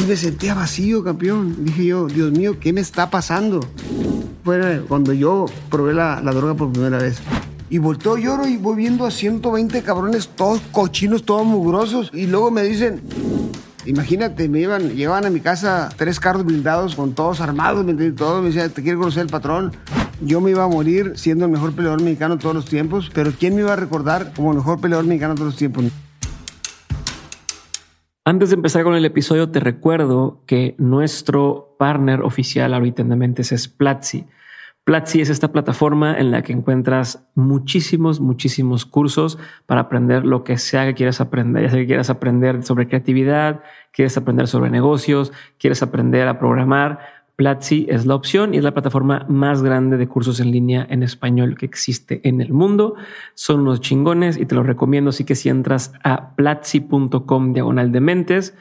Y me sentía vacío, campeón. Dije yo, Dios mío, ¿qué me está pasando? Fue cuando yo probé la, la droga por primera vez. Y volteo, lloro y voy viendo a 120 cabrones, todos cochinos, todos mugrosos. Y luego me dicen, Imagínate, me iban, llegaban a mi casa tres carros blindados con todos armados, ¿me? Todo, me decía, te quiero conocer el patrón. Yo me iba a morir siendo el mejor peleador mexicano de todos los tiempos, pero ¿quién me iba a recordar como el mejor peleador mexicano de todos los tiempos? Antes de empezar con el episodio, te recuerdo que nuestro partner oficial ahorita en Dementes es Platzi. Platzi es esta plataforma en la que encuentras muchísimos, muchísimos cursos para aprender lo que sea que quieras aprender. Ya sea que quieras aprender sobre creatividad, quieres aprender sobre negocios, quieres aprender a programar. Platzi es la opción y es la plataforma más grande de cursos en línea en español que existe en el mundo. Son unos chingones y te los recomiendo. Así que si entras a platzi.com diagonal de mentes,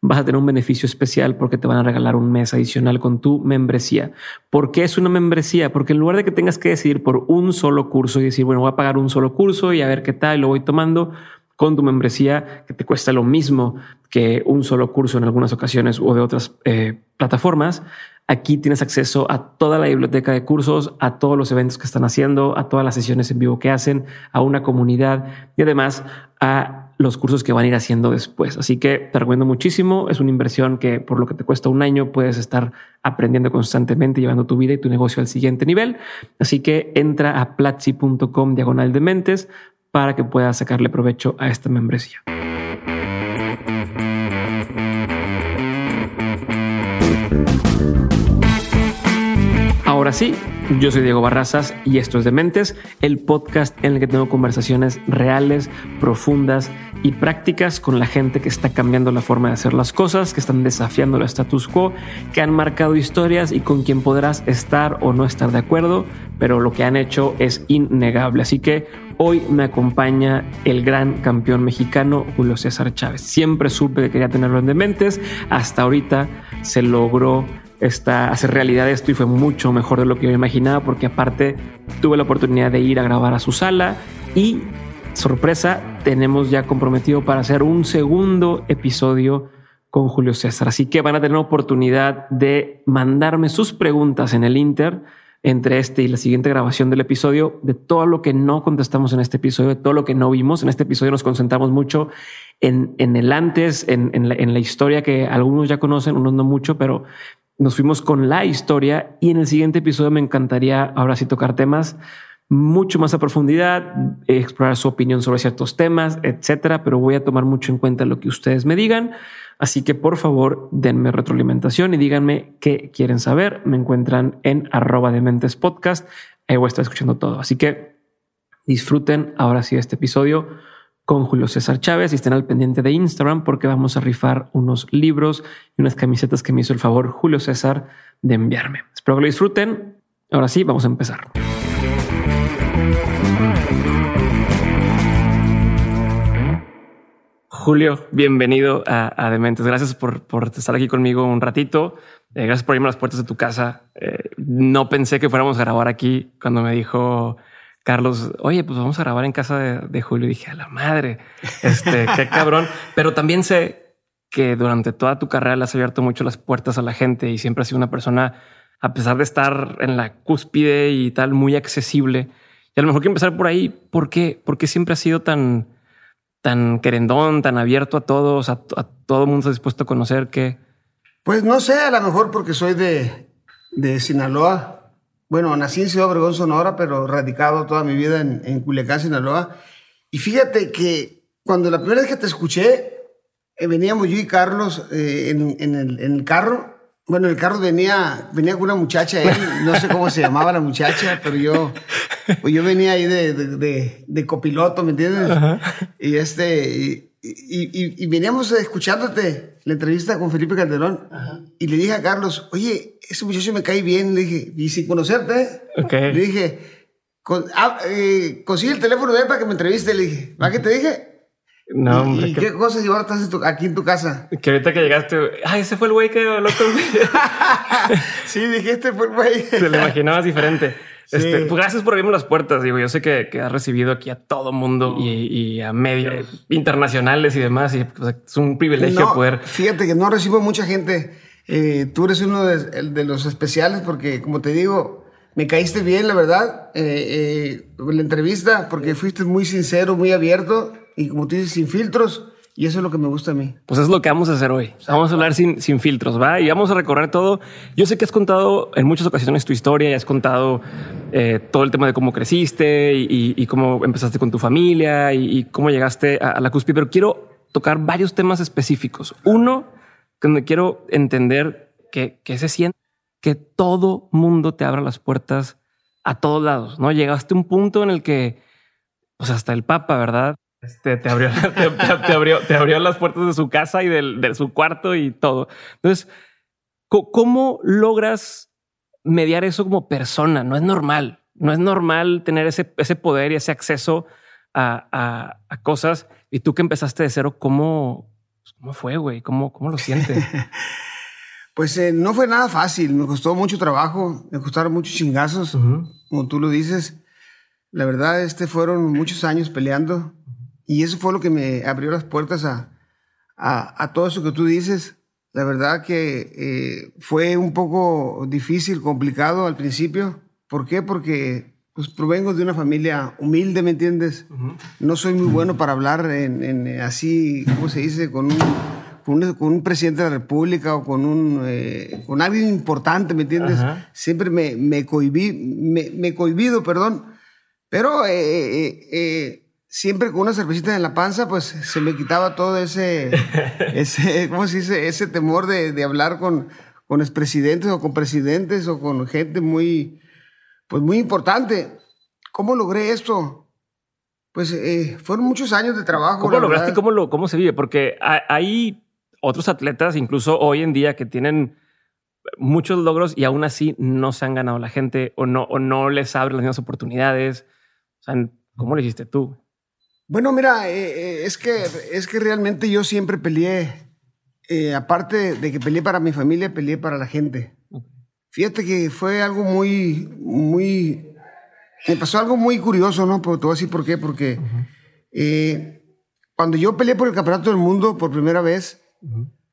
vas a tener un beneficio especial porque te van a regalar un mes adicional con tu membresía. ¿Por qué es una membresía? Porque en lugar de que tengas que decidir por un solo curso y decir, bueno, voy a pagar un solo curso y a ver qué tal, lo voy tomando, con tu membresía que te cuesta lo mismo que un solo curso en algunas ocasiones o de otras eh, plataformas, Aquí tienes acceso a toda la biblioteca de cursos, a todos los eventos que están haciendo, a todas las sesiones en vivo que hacen, a una comunidad y además a los cursos que van a ir haciendo después. Así que te recomiendo muchísimo. Es una inversión que por lo que te cuesta un año puedes estar aprendiendo constantemente, llevando tu vida y tu negocio al siguiente nivel. Así que entra a platzi.com diagonal de mentes para que puedas sacarle provecho a esta membresía. Ahora sí, yo soy Diego Barrazas y esto es Dementes, el podcast en el que tengo conversaciones reales, profundas y prácticas con la gente que está cambiando la forma de hacer las cosas, que están desafiando el status quo, que han marcado historias y con quien podrás estar o no estar de acuerdo, pero lo que han hecho es innegable. Así que hoy me acompaña el gran campeón mexicano Julio César Chávez. Siempre supe que quería tenerlo en Dementes, hasta ahorita se logró está, hacer realidad esto y fue mucho mejor de lo que yo imaginaba porque aparte tuve la oportunidad de ir a grabar a su sala y sorpresa, tenemos ya comprometido para hacer un segundo episodio con Julio César. Así que van a tener oportunidad de mandarme sus preguntas en el Inter entre este y la siguiente grabación del episodio, de todo lo que no contestamos en este episodio, de todo lo que no vimos. En este episodio nos concentramos mucho en, en el antes, en, en, la, en la historia que algunos ya conocen, unos no mucho, pero nos fuimos con la historia y en el siguiente episodio me encantaría ahora sí tocar temas mucho más a profundidad, explorar su opinión sobre ciertos temas, etcétera, pero voy a tomar mucho en cuenta lo que ustedes me digan. Así que por favor denme retroalimentación y díganme qué quieren saber. Me encuentran en arroba de mentes podcast. Ahí voy a estar escuchando todo. Así que disfruten ahora sí este episodio con Julio César Chávez y estén al pendiente de Instagram porque vamos a rifar unos libros y unas camisetas que me hizo el favor Julio César de enviarme. Espero que lo disfruten. Ahora sí, vamos a empezar. Julio, bienvenido a, Dementes. Gracias por, estar aquí conmigo un ratito. Eh, gracias por irme a las puertas de tu casa. Eh, no pensé que fuéramos a grabar aquí cuando me dijo Carlos, oye, pues vamos a grabar en casa de, Julio. Y dije, a la madre, este, qué cabrón. Pero también sé que durante toda tu carrera le has abierto mucho las puertas a la gente y siempre has sido una persona, a pesar de estar en la cúspide y tal, muy accesible. Y a lo mejor que empezar por ahí. ¿Por qué? Porque siempre has sido tan, tan querendón, tan abierto a todos, a, todo el mundo dispuesto a conocer que... Pues no sé, a lo mejor porque soy de, de Sinaloa bueno, nací en Ciudad Obregón, Sonora, pero radicado toda mi vida en, en Culiacán, Sinaloa. Y fíjate que cuando la primera vez que te escuché, eh, veníamos yo y Carlos eh, en, en, el, en, el, carro. Bueno, el carro venía, venía con una muchacha, él, no sé cómo se llamaba la muchacha, pero yo, pues yo venía ahí de, de, de, copiloto, ¿me entiendes? Y este, y, y, veníamos escuchándote la entrevista con Felipe Calderón y le dije a Carlos, oye, ese muchacho me cae bien, le dije, y sin conocerte, le dije, ah, eh, consigue el teléfono de él para que me entreviste, le dije, ¿va que te dije? No, hombre. ¿Y qué cosas y ahora estás aquí en tu casa? Que ahorita que llegaste, ay, ese fue el güey que habló conmigo. sí, dije, este fue el güey. Te lo imaginabas diferente. Este, pues gracias por abrirme las puertas. Digo, yo sé que, que has recibido aquí a todo mundo y, a medios internacionales y demás. Y pues, es un privilegio poder. Fíjate que no recibo mucha gente. Eh, tú eres uno de, los especiales porque, como te digo, me caíste bien, la verdad, eh, eh, la entrevista, porque fuiste muy sincero, muy abierto y, como tú dices, sin filtros. Y eso es lo que me gusta a mí. Pues es lo que vamos a hacer hoy. Vamos a hablar sin, sin filtros, ¿va? Y vamos a recorrer todo. Yo sé que has contado en muchas ocasiones tu historia y has contado eh, todo el tema de cómo creciste y, cómo empezaste con tu familia y, cómo llegaste a, la cúspide, pero quiero tocar varios temas específicos. Uno, donde quiero entender que, que se siente que todo mundo te abra las puertas a todos lados, ¿no? Llegaste a un punto en el que, pues hasta el Papa, ¿verdad? Este, te, abrió, te, abrió, te abrió las puertas de su casa y de su cuarto y todo. Entonces, ¿cómo logras mediar eso como persona? No es normal. No es normal tener ese, ese poder y ese acceso a, a, cosas. Y tú que empezaste de cero, ¿cómo, cómo fue, güey? ¿Cómo, ¿Cómo lo sientes? pues eh, no fue nada fácil. Me costó mucho trabajo. Me costaron muchos chingazos, como tú lo dices. La verdad, este fueron muchos años peleando. Y eso fue lo que me abrió las puertas a, a, todo eso que tú dices. La verdad que eh, fue un poco difícil, complicado al principio. ¿Por qué? Porque pues, provengo de una familia humilde, ¿me entiendes? No soy muy bueno para hablar en, así, ¿cómo se dice? Con un, con un, presidente de la República o con, un, eh, con alguien importante, ¿me entiendes? Siempre me, me cohibí, me, me cohibido, perdón. Pero eh, eh siempre con una cervecita en la panza, pues se me quitaba todo ese, ese ¿cómo se dice? Ese temor de, de hablar con, con expresidentes o con presidentes o con gente muy, pues muy importante. ¿Cómo logré esto? Pues eh, fueron muchos años de trabajo. ¿Cómo lograste cómo, lo, cómo se vive? Porque hay otros atletas, incluso hoy en día, que tienen muchos logros y aún así no se han ganado la gente o no, o no les abren las mismas oportunidades. O sea, ¿cómo lo hiciste tú? Bueno, mira, eh, eh, es, que, es que realmente yo siempre peleé, eh, aparte de que peleé para mi familia, peleé para la gente. Fíjate que fue algo muy, muy, me pasó algo muy curioso, ¿no? Pero te voy a decir por qué, porque cuando yo peleé por el Campeonato del Mundo por primera vez,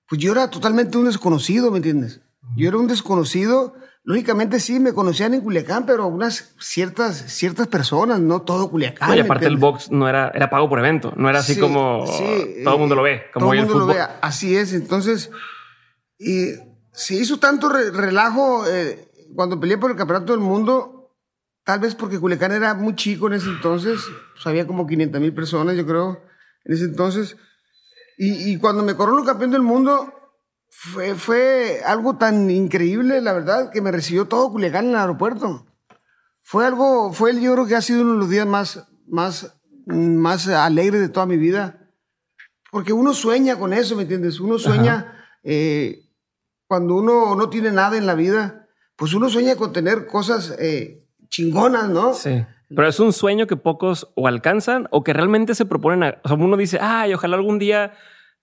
pues yo era totalmente un desconocido, ¿me entiendes? Yo era un desconocido Lógicamente sí, me conocían en Culiacán, pero unas ciertas, ciertas personas, no todo Culiacán. y aparte el box no era, era pago por evento, no era así como todo el mundo lo ve, como todo el mundo lo ve, así es. Entonces, y se hizo tanto relajo eh, cuando peleé por el campeonato del mundo, tal vez porque Culiacán era muy chico en ese entonces, pues había como 500 mil personas, yo creo, en ese entonces. Y, y cuando me corono campeón del mundo, fue, fue algo tan increíble, la verdad, que me recibió todo Culiacán en el aeropuerto. Fue algo, fue yo creo que ha sido uno de los días más, más, más alegres de toda mi vida. Porque uno sueña con eso, ¿me entiendes? Uno sueña eh, cuando uno no tiene nada en la vida, pues uno sueña con tener cosas eh, chingonas, ¿no? Sí. Pero es un sueño que pocos o alcanzan o que realmente se proponen. A, o sea, uno dice, ay, ojalá algún día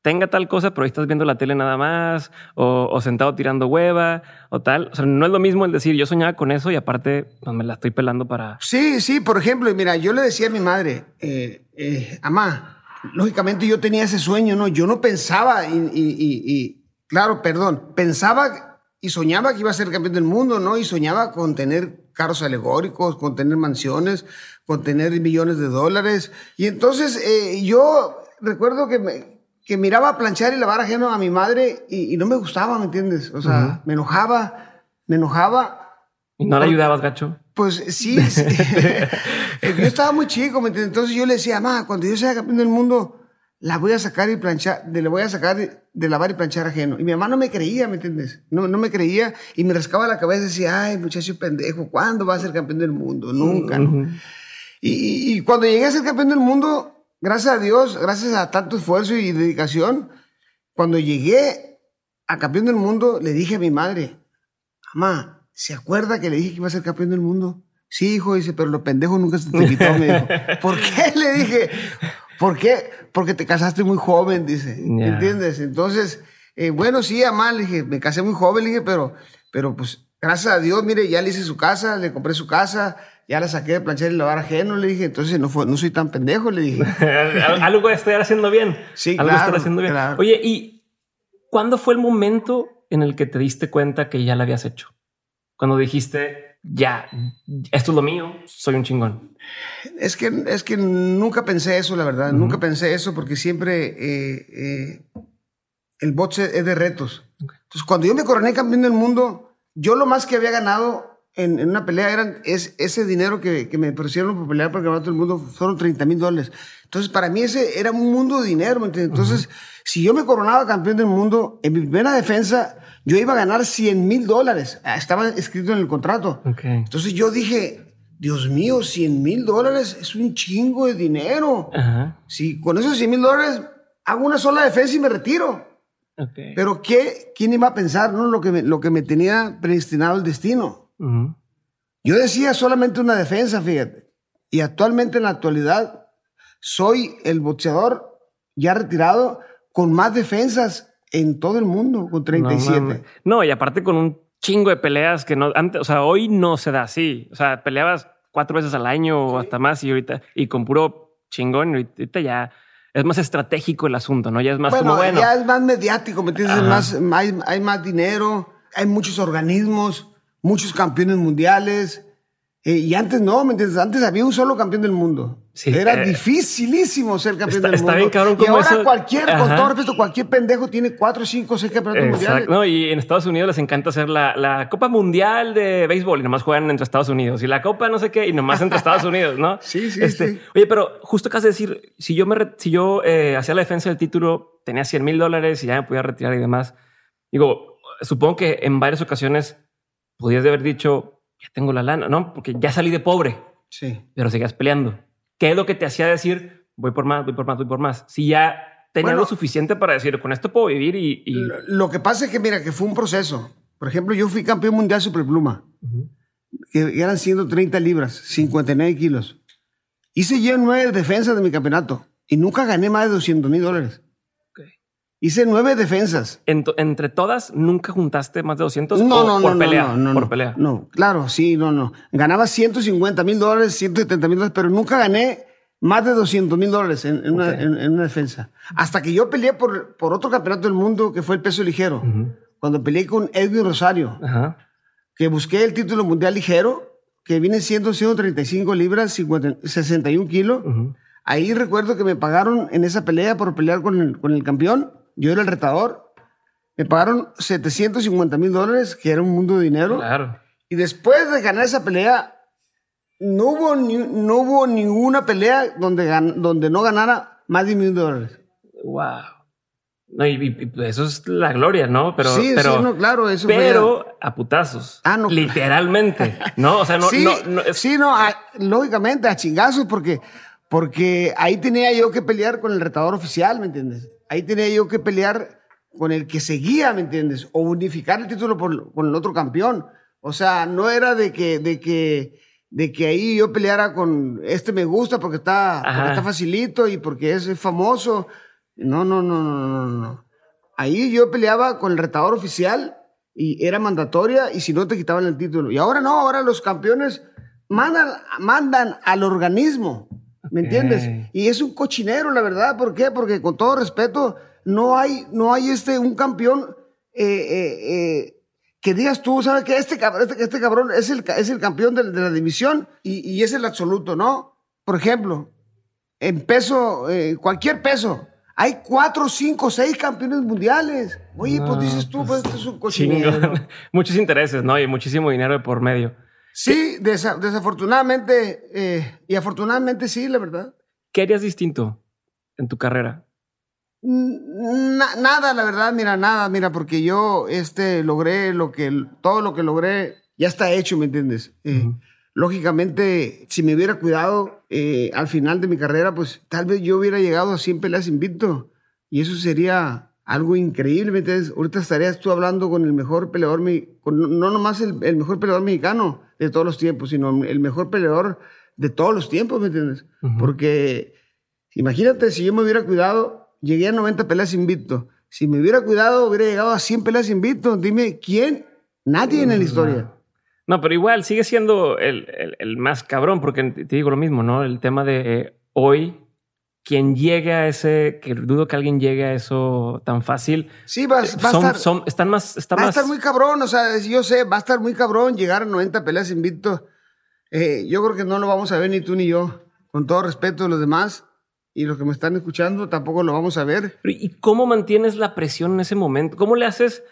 tenga tal cosa, pero ahí estás viendo la tele nada más, o, sentado tirando hueva, o tal. O sea, no es lo mismo el decir, yo soñaba con eso y aparte pues, me la estoy pelando para... Sí, sí, por ejemplo, mira, yo le decía a mi madre, eh, eh, amá, lógicamente yo tenía ese sueño, ¿no? Yo no pensaba y, y, claro, perdón, pensaba y soñaba que iba a ser campeón del mundo, ¿no? Y soñaba con tener carros alegóricos, con tener mansiones, con tener millones de dólares. Y entonces eh, yo recuerdo que me, que miraba planchar y lavar ajeno a mi madre y, no me gustaba, ¿me entiendes? O sea, me enojaba, me enojaba. ¿Y no le ayudabas, gacho? Pues sí, yo estaba muy chico, ¿me entiendes? Entonces yo le decía, mamá, cuando yo sea campeón del mundo, la voy a sacar y planchar, le voy a sacar de, lavar y planchar ajeno. Y mi mamá no me creía, ¿me entiendes? No, no me creía y me rascaba la cabeza y decía, ay, muchacho pendejo, ¿cuándo va a ser campeón del mundo? Nunca. y, y, cuando llegué a ser campeón del mundo, gracias a Dios, gracias a tanto esfuerzo y dedicación, cuando llegué a campeón del mundo, le dije a mi madre, mamá, ¿se acuerda que le dije que iba a ser campeón del mundo? Sí, hijo, dice, pero lo pendejo nunca se te quitó, me dijo. ¿Por qué? Le dije, ¿por qué? Porque te casaste muy joven, dice. ¿Entiendes? Entonces, eh, bueno, sí, mamá, le dije, me casé muy joven, le dije, pero, pero pues gracias a Dios, mire, ya le hice su casa, le compré su casa, ya la saqué de planchar y lavar ajeno, le dije, entonces no, fue, no soy tan pendejo, le dije. Algo estoy haciendo bien. Sí, Algo claro, estoy haciendo bien. claro. Oye, ¿y cuándo fue el momento en el que te diste cuenta que ya la habías hecho? Cuando dijiste, ya, esto es lo mío, soy un chingón. Es que, es que nunca pensé eso, la verdad. Nunca pensé eso porque siempre eh, eh, el boxe es de retos. Entonces, cuando yo me coroné campeón del mundo, yo lo más que había ganado en, en una pelea eran es, ese dinero que, que me ofrecieron por pelear para el campeonato del mundo fueron 30 mil dólares. Entonces, para mí ese era un mundo de dinero. ¿me entiendes? Entonces, si yo me coronaba campeón del mundo, en mi primera defensa, yo iba a ganar 100 mil dólares. Ah, Estaba escrito en el contrato. Ok. Entonces yo dije, Dios mío, 100 mil dólares es un chingo de dinero. Ajá. Si con esos 100 mil dólares hago una sola defensa y me retiro. Ok. Pero ¿qué, ¿quién iba a pensar no? lo, que me, lo que me tenía predestinado el destino? Ujú. Yo decía solamente una defensa, fíjate. Y actualmente en la actualidad soy el boxeador ya retirado con más defensas en todo el mundo, con 37. No. No, y aparte con un chingo de peleas que no antes, o sea, hoy no se da así. O sea, peleabas cuatro veces al año o hasta más y ahorita y con puro chingón. Ahorita ya es más estratégico el asunto, no? Ya es más bueno, como bueno. ya es más mediático, ¿me entiendes? Más, hay, hay más dinero, hay muchos organismos, muchos campeones mundiales. eh, y antes no, ¿me entiendes? Antes había un solo campeón del mundo. Sí, Era eh, dificilísimo ser campeón está- del está mundo. bien cabrón y cómo ahora eso- cualquier, con Ajá. todo respeto, cualquier pendejo tiene cuatro, cinco, seis campeonatos mundiales. No, y en Estados Unidos les encanta hacer la, la Copa Mundial de Béisbol y nomás juegan entre Estados Unidos y la Copa no sé qué y nomás entre Estados Unidos, ¿no? Sí, sí, Este, sí. Oye, pero justo acabas de decir, si yo me si yo eh, hacía la defensa del título, tenía 100 mil dólares y ya me podía retirar y demás. Digo, supongo que en varias ocasiones podías haber dicho, ya tengo la lana, ¿no? Porque ya salí de pobre, Sí. pero seguías peleando. ¿Qué es lo que te hacía decir, voy por más, voy por más, voy por más? Si ya tenía Bueno. lo suficiente para decir, con esto puedo vivir y... y- Lo, lo que pasa es que, mira, que fue un proceso. Por ejemplo, yo fui campeón mundial superpluma, Ujú. que eran 130 libras, 59 kilos. Hice yo nueve defensas de mi campeonato y nunca gané más de 200 mil dólares. Hice nueve defensas. Entre todas, nunca juntaste más de 200 No, no, por no, pelea. no, no, por pelea. No, claro, sí, no, no. Ganaba 150 mil dólares, 170 mil dólares, pero nunca gané más de 200 mil dólares en, en una, Ok. en- en una defensa. Hasta que yo peleé por, por otro campeonato del mundo que fue el peso ligero. Ujú. Cuando peleé con Edwin Rosario, que busqué el título mundial ligero, que viene siendo 135 libras, 50 61 kilos. Ujú. Ahí recuerdo que me pagaron en esa pelea por pelear con el, con el campeón. Yo era el retador. Me pagaron 750 mil dólares, que era un mundo de dinero. Claro. Y después de ganar esa pelea, no hubo, ni- no hubo ninguna pelea donde, gan- donde no ganara más de mil dólares. Wow. No, y, y- eso es la gloria, ¿no? Pero, sí, pero, sí, no, claro, eso fue pero a putazos. Ah, no. Literalmente. no, o sea, no, sí, no, no, es- sí, no, a- lógicamente, a chingazos, porque, porque ahí tenía yo que pelear con el retador oficial, ¿me entiendes? Ahí tenía yo que pelear con el que seguía, ¿me entiendes? O unificar el título por- con el otro campeón. O sea, no era de que, de que, de que ahí yo peleara con este me gusta porque está, porque está facilito y porque es famoso. No, no, no, no, no, no. Ahí yo peleaba con el retador oficial y era mandatoria y si no te quitaban el título. Y ahora no, ahora los campeones mandan, mandan al organismo, ¿me entiendes? Y es un cochinero, la verdad. ¿Por qué? Porque con todo respeto, no hay, no hay este, un campeón eh, eh, eh, que digas tú, ¿sabes qué? Este, cab- este, este cabrón es el, es el campeón de, de la división y, y es el absoluto, ¿no? Por ejemplo, en peso, cualquier peso, hay cuatro, cinco, seis campeones mundiales. Oye, pues dices tú, pues, pues, esto es un cochinero. chingón. Muchos intereses, ¿no? Y muchísimo dinero por medio. Sí, desa- desafortunadamente, eh, y afortunadamente sí, la verdad. ¿Qué harías distinto en tu carrera? Na- nada, la verdad, mira, nada, mira, porque yo este, logré lo que, todo lo que logré ya está hecho, ¿me entiendes? Eh. Lógicamente, si me hubiera cuidado eh, al final de mi carrera, pues tal vez yo hubiera llegado a 100 peleas invicto. Y eso sería algo increíble, ¿me entiendes? Ahorita estarías tú hablando con el mejor peleador, con, no nomás el, el mejor peleador mexicano de todos los tiempos, sino el mejor peleador de todos los tiempos, ¿me entiendes? Ujú. Porque imagínate si yo me hubiera cuidado, llegué a 90 peleas invicto. Si me hubiera cuidado, hubiera llegado a 100 peleas invicto. Dime, ¿quién Nadie en la historia. No, pero igual sigue siendo el, el, más cabrón, porque te digo lo mismo, ¿no? El tema de eh, hoy, quien llegue a ese, que dudo que alguien llegue a eso tan fácil. Sí, va, eh, va a estar. Son, están más, está va más... a estar muy cabrón, o sea, yo sé, va a estar muy cabrón llegar a 90 peleas invicto. Eh, yo creo que no lo vamos a ver ni tú ni yo. Con todo respeto de los demás y los que me están escuchando, tampoco lo vamos a ver. ¿Y cómo mantienes la presión en ese momento? ¿Cómo le haces?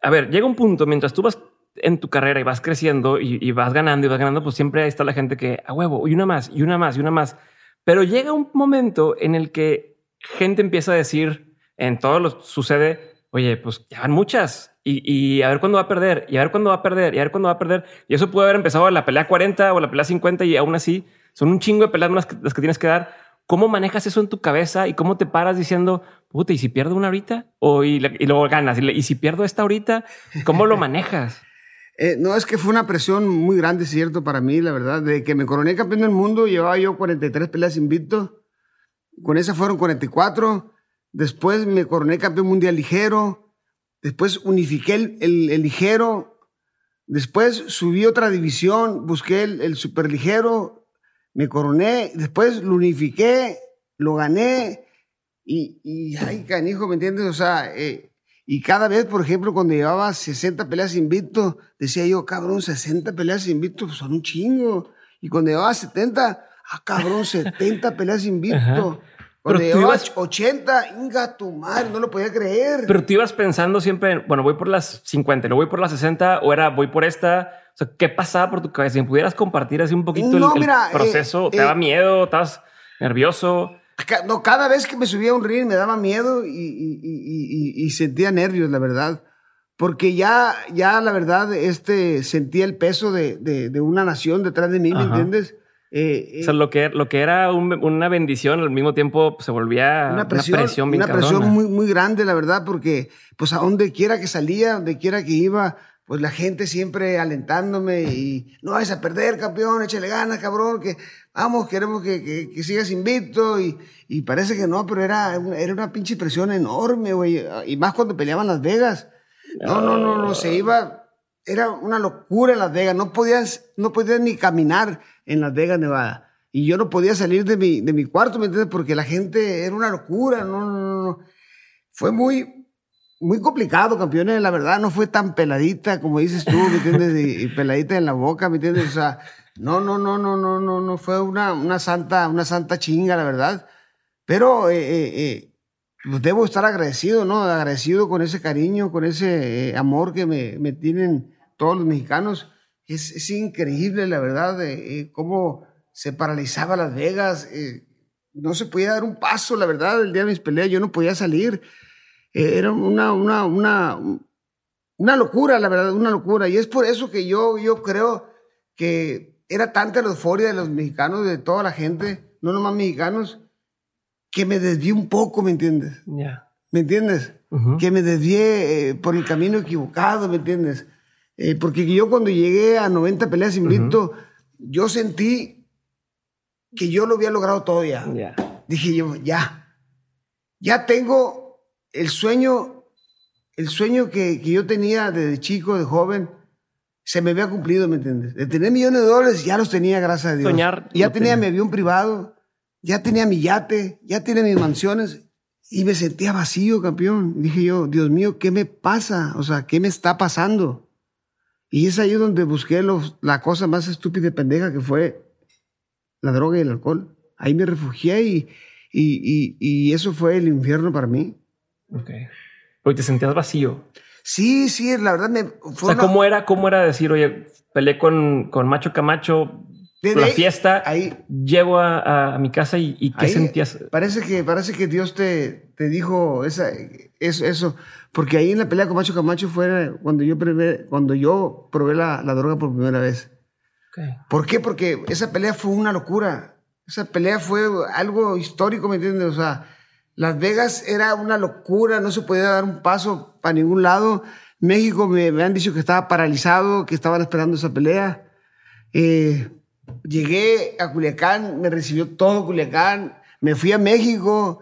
A ver, llega un punto mientras tú vas en tu carrera y vas creciendo y, vas ganando y vas ganando, pues siempre ahí está la gente que a huevo y una más y una más y una más. Pero llega un momento en el que gente empieza a decir, en todo lo sucede, oye, pues ya van muchas y, a ver cuándo va a perder y a ver cuándo va a perder y a ver cuándo va a perder. Y eso puede haber empezado la pelea 40 o la pelea 50 y aún así son un chingo de peleas las que, las que tienes que dar. ¿Cómo manejas eso en tu cabeza y cómo te paras diciendo, puta, ¿y si pierdo una ahorita? O y, luego ganas. ¿Y, si pierdo esta ahorita? ¿Cómo lo manejas? Eh, no, es que fue una presión muy grande, cierto, para mí, la verdad. De que me coroné campeón del mundo, llevaba yo 43 peleas invicto. Con esa fueron 44. Después me coroné campeón mundial ligero. Después unifiqué el, ligero. Después subí otra división, busqué el, el super ligero. Me coroné. Después lo unifiqué, lo gané. Y, y ay, canijo, ¿me entiendes? O sea, eh, y cada vez, por ejemplo, cuando llevaba 60 peleas invicto, decía yo, cabrón, 60 peleas invicto pues, son un chingo. Y cuando llevaba 70, ah, cabrón, 70 peleas invicto. Cuando llevaba 80, inga tu madre, no lo podía creer. Pero tú ibas pensando siempre, bueno, voy por las 50, no voy por las 60, o era voy por esta. O sea, ¿qué pasaba por tu cabeza? Si pudieras compartir así un poquito el, eh, proceso, ¿te daba eh, miedo? ¿Estabas nervioso? No, cada vez que me subía a un ring me daba miedo y, sentía nervios, la verdad. Porque ya, ya la verdad, este, sentía el peso de, una nación detrás de mí, ¿me entiendes? Eh, o sea, lo que, lo que era una bendición al mismo tiempo se volvía una presión, una presión, una presión muy, muy grande, la verdad, porque pues a donde quiera que salía, donde quiera que iba, pues la gente siempre alentándome y no vas a perder, campeón, échale ganas, cabrón, que vamos, queremos que, que, sigas invicto y, y, parece que no, pero era, era una pinche presión enorme, güey, y más cuando peleaban Las Vegas. No, no, no, no, se iba, era una locura en Las Vegas, no podías, no podías ni caminar en Las Vegas, Nevada. Y yo no podía salir de mi, de mi cuarto, ¿me entiendes? Porque la gente era una locura, no, no, no. Fue muy, muy complicado, campeones, la verdad, no fue tan peladita como dices tú, ¿me entiendes? Y, peladita en la boca, ¿me entiendes? O sea, no, no, no, no, no, no, no fue una, una santa, una santa chinga, la verdad. Pero eh, eh, eh pues debo estar agradecido, ¿no? Agradecido con ese cariño, con ese eh, amor que me, me, tienen todos los mexicanos. Es, es increíble, la verdad, cómo se paralizaba Las Vegas. no se podía dar un paso, la verdad, el día de mis peleas, yo no podía salir. Eh, era una, una, una, una locura, la verdad, una locura. Y es por eso que yo, yo creo que era tanta la euforia de los mexicanos, de toda la gente, no nomás mexicanos, que me desvié un poco, ¿me entiendes? ¿Me entiendes? Que me desvié eh, por el camino equivocado, ¿me entiendes? Eh, porque yo cuando llegué a 90 peleas invicto, yo sentí que yo lo había logrado todo ya. Dije yo, ya. Ya tengo el sueño, el sueño que, yo tenía desde chico, de joven, se me había cumplido, ¿me entiendes? De tener millones de dólares, ya los tenía, gracias a Dios. Soñar. Ya tenía mi avión privado, ya tenía mi yate, ya tenía mis mansiones y me sentía vacío, campeón. Dije yo, Dios mío, ¿qué me pasa? O sea, ¿qué me está pasando? Y es ahí donde busqué la cosa más estúpida y pendeja que fue la droga y el alcohol. Ahí me refugié y, y, y eso fue el infierno para mí. Ok. Porque te sentías vacío. Sí, sí, la verdad me... Fue o sea, ¿cómo, era, ¿cómo era decir, oye, peleé con, con Macho Camacho, la fiesta, ahí, llevo a, a, mi casa y, ¿qué sentías? Parece que, parece que Dios te, te dijo esa, eso, eso, porque ahí en la pelea con Macho Camacho fue cuando yo probé, cuando yo probé la, la droga por primera vez. Okay. ¿Por qué? Porque esa pelea fue una locura. Esa pelea fue algo histórico, ¿me entiendes? O sea, las Vegas era una locura, no se podía dar un paso para ningún lado. México me, han dicho que estaba paralizado, que estaban esperando esa pelea. Eh, llegué a Culiacán, me recibió todo Culiacán. Me fui a México,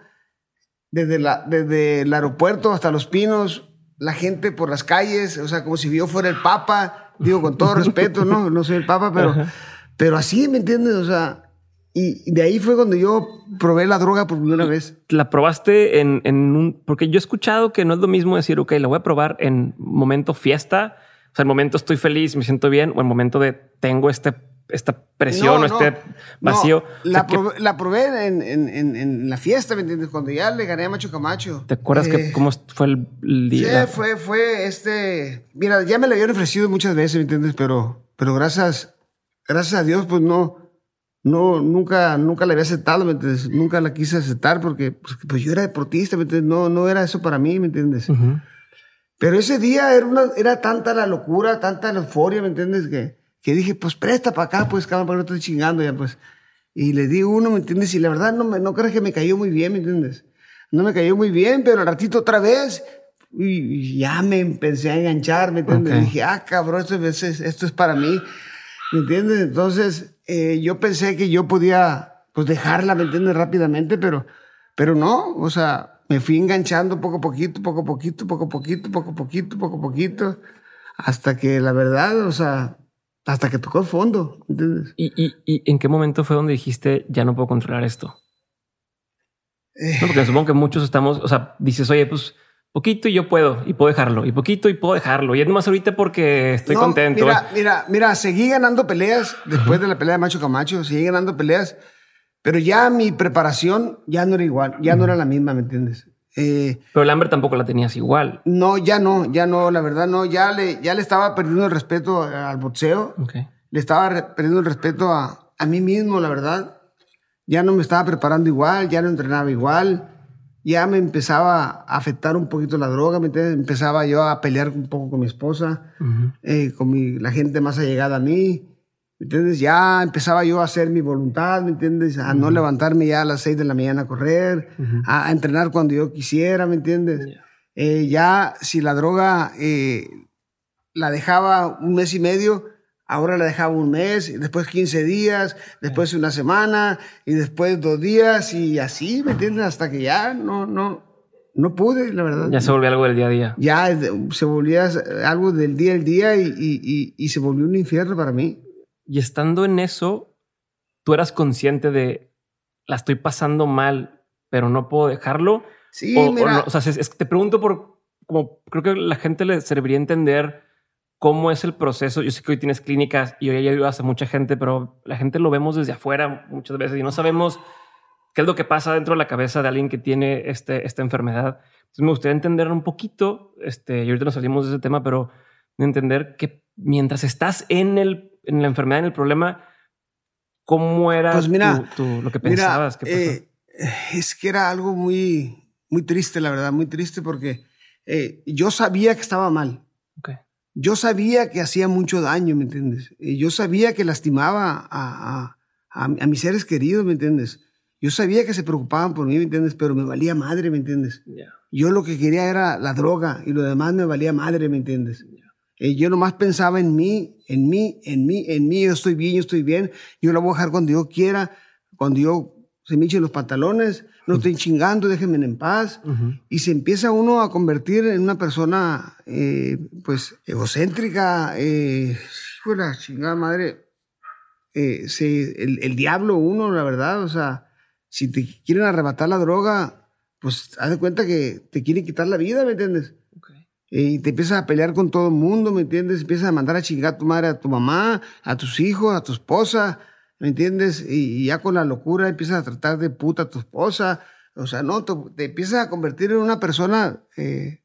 desde, la, desde el aeropuerto hasta Los Pinos. la gente por las calles, o sea, como si yo fuera el papa, digo con todo respeto, no, no soy el papa, pero, pero así, ¿me entiendes? O sea, y de ahí fue cuando yo probé la droga por primera vez. ¿La probaste en, en, un...? Porque yo he escuchado que no es lo mismo decir, ok, la voy a probar en momento fiesta, o sea, en momento estoy feliz, me siento bien, o en momento de tengo este esta presión o este vacío. la, probé, la, probé, en, en, en, la fiesta, ¿me entiendes? Cuando ya le gané a Macho Camacho. ¿Te acuerdas que, eh, cómo fue el, día? Sí, fue, fue este. Mira, ya me lo habían ofrecido muchas veces, ¿me entiendes? Pero, pero gracias, gracias a Dios, pues no. No, nunca, nunca la había aceptado, ¿me entiendes? Nunca la quise aceptar porque pues, pues yo era deportista, ¿me entiendes? No, no era eso para mí, ¿me entiendes? Pero ese día era, una, era tanta la locura, tanta la euforia, ¿me entiendes? Que, que dije, pues presta para acá, pues cabrón, para no estoy chingando ya, pues. Y le di uno, ¿me entiendes? Y la verdad no, me, no crees que me cayó muy bien, ¿me entiendes? No me cayó muy bien, pero al ratito otra vez, y, ya me empecé a enganchar, ¿me entiendes? Dije, ah, cabrón, esto es, esto es para mí, ¿me entiendes? Entonces, eh, yo pensé que yo podía, pues dejarla, ¿me entiendes? Rápidamente, pero, pero no, o sea, me fui enganchando poco a poquito, poco a poquito, poco a poquito, poco a poquito, poco a poquito, hasta que la verdad, o sea, hasta que tocó el fondo. ¿entiendes? ¿Y, y, y en qué momento fue donde dijiste ya no puedo controlar esto? Eh. porque supongo que muchos estamos, o sea, dices, oye, pues poquito y yo puedo y puedo dejarlo y poquito y puedo dejarlo. Y es nomás ahorita porque estoy contento. Mira, mira, mira, seguí ganando peleas después de la pelea de Macho Camacho, seguí ganando peleas, pero ya mi preparación ya no era igual, ya no era la misma, ¿me entiendes? Eh, Pero el hambre tampoco la tenías igual. No, ya no, ya no, la verdad no. Ya le, ya le estaba perdiendo el respeto al boxeo. Le estaba perdiendo el respeto a, a mí mismo, la verdad. Ya no me estaba preparando igual, ya no entrenaba igual. Ya me empezaba a afectar un poquito la droga, ¿me entiendes? Empezaba yo a pelear un poco con mi esposa, eh, con mi, la gente más allegada a mí. ¿Me entiendes? Ya empezaba yo a hacer mi voluntad, ¿me entiendes? A no levantarme ya a las seis de la mañana a correr, a, entrenar cuando yo quisiera, ¿me entiendes? Eh, ya si la droga eh, la dejaba un mes y medio, ahora la dejaba un mes, después 15 días, después una semana, y después dos días, y así, ¿me entiendes? Hasta que ya no, no, no pude, la verdad. Ya se volvió algo del día a día. Ya se volvía algo del día al día y, y, y se volvió un infierno para mí. Y estando en eso, tú eras consciente de la estoy pasando mal, pero no puedo dejarlo. Sí, mira. O, sea, te pregunto por como creo que la gente le serviría entender cómo es el proceso. Yo sé que hoy tienes clínicas y hoy ayudas a mucha gente, pero la gente lo vemos desde afuera muchas veces y no sabemos qué es lo que pasa dentro de la cabeza de alguien que tiene este, esta enfermedad. Entonces me gustaría entender un poquito, este, y ahorita nos salimos de ese tema, pero entender que mientras estás en el en la enfermedad, en el problema, ¿cómo era pues mira, lo que pensabas? Eh, es que era algo muy, muy triste, la verdad, muy triste porque eh, yo sabía que estaba mal. Yo sabía que hacía mucho daño, ¿me entiendes? yo sabía que lastimaba a, a, a, mis seres queridos, ¿me entiendes? Yo sabía que se preocupaban por mí, ¿me entiendes? Pero me valía madre, ¿me entiendes? Yo lo que quería era la droga y lo demás me valía madre, ¿me entiendes? Eh, yo nomás pensaba en mí, en mí, en mí, en mí, yo estoy bien, yo estoy bien, yo la voy a dejar cuando yo quiera, cuando yo se me echen los pantalones, no estoy chingando, déjenme en paz. Y se empieza uno a convertir en una persona, eh, pues, egocéntrica, eh, la chingada madre, eh, se, el, el, diablo uno, la verdad, o sea, si te quieren arrebatar la droga, pues haz de cuenta que te quieren quitar la vida, ¿me entiendes? y te empiezas a pelear con todo el mundo, ¿me entiendes? Empiezas a mandar a chingar a tu madre, a tu mamá, a tus hijos, a tu esposa, ¿me entiendes? Y, ya con la locura empiezas a tratar de puta a tu esposa. O sea, no, te, empiezas a convertir en una persona eh,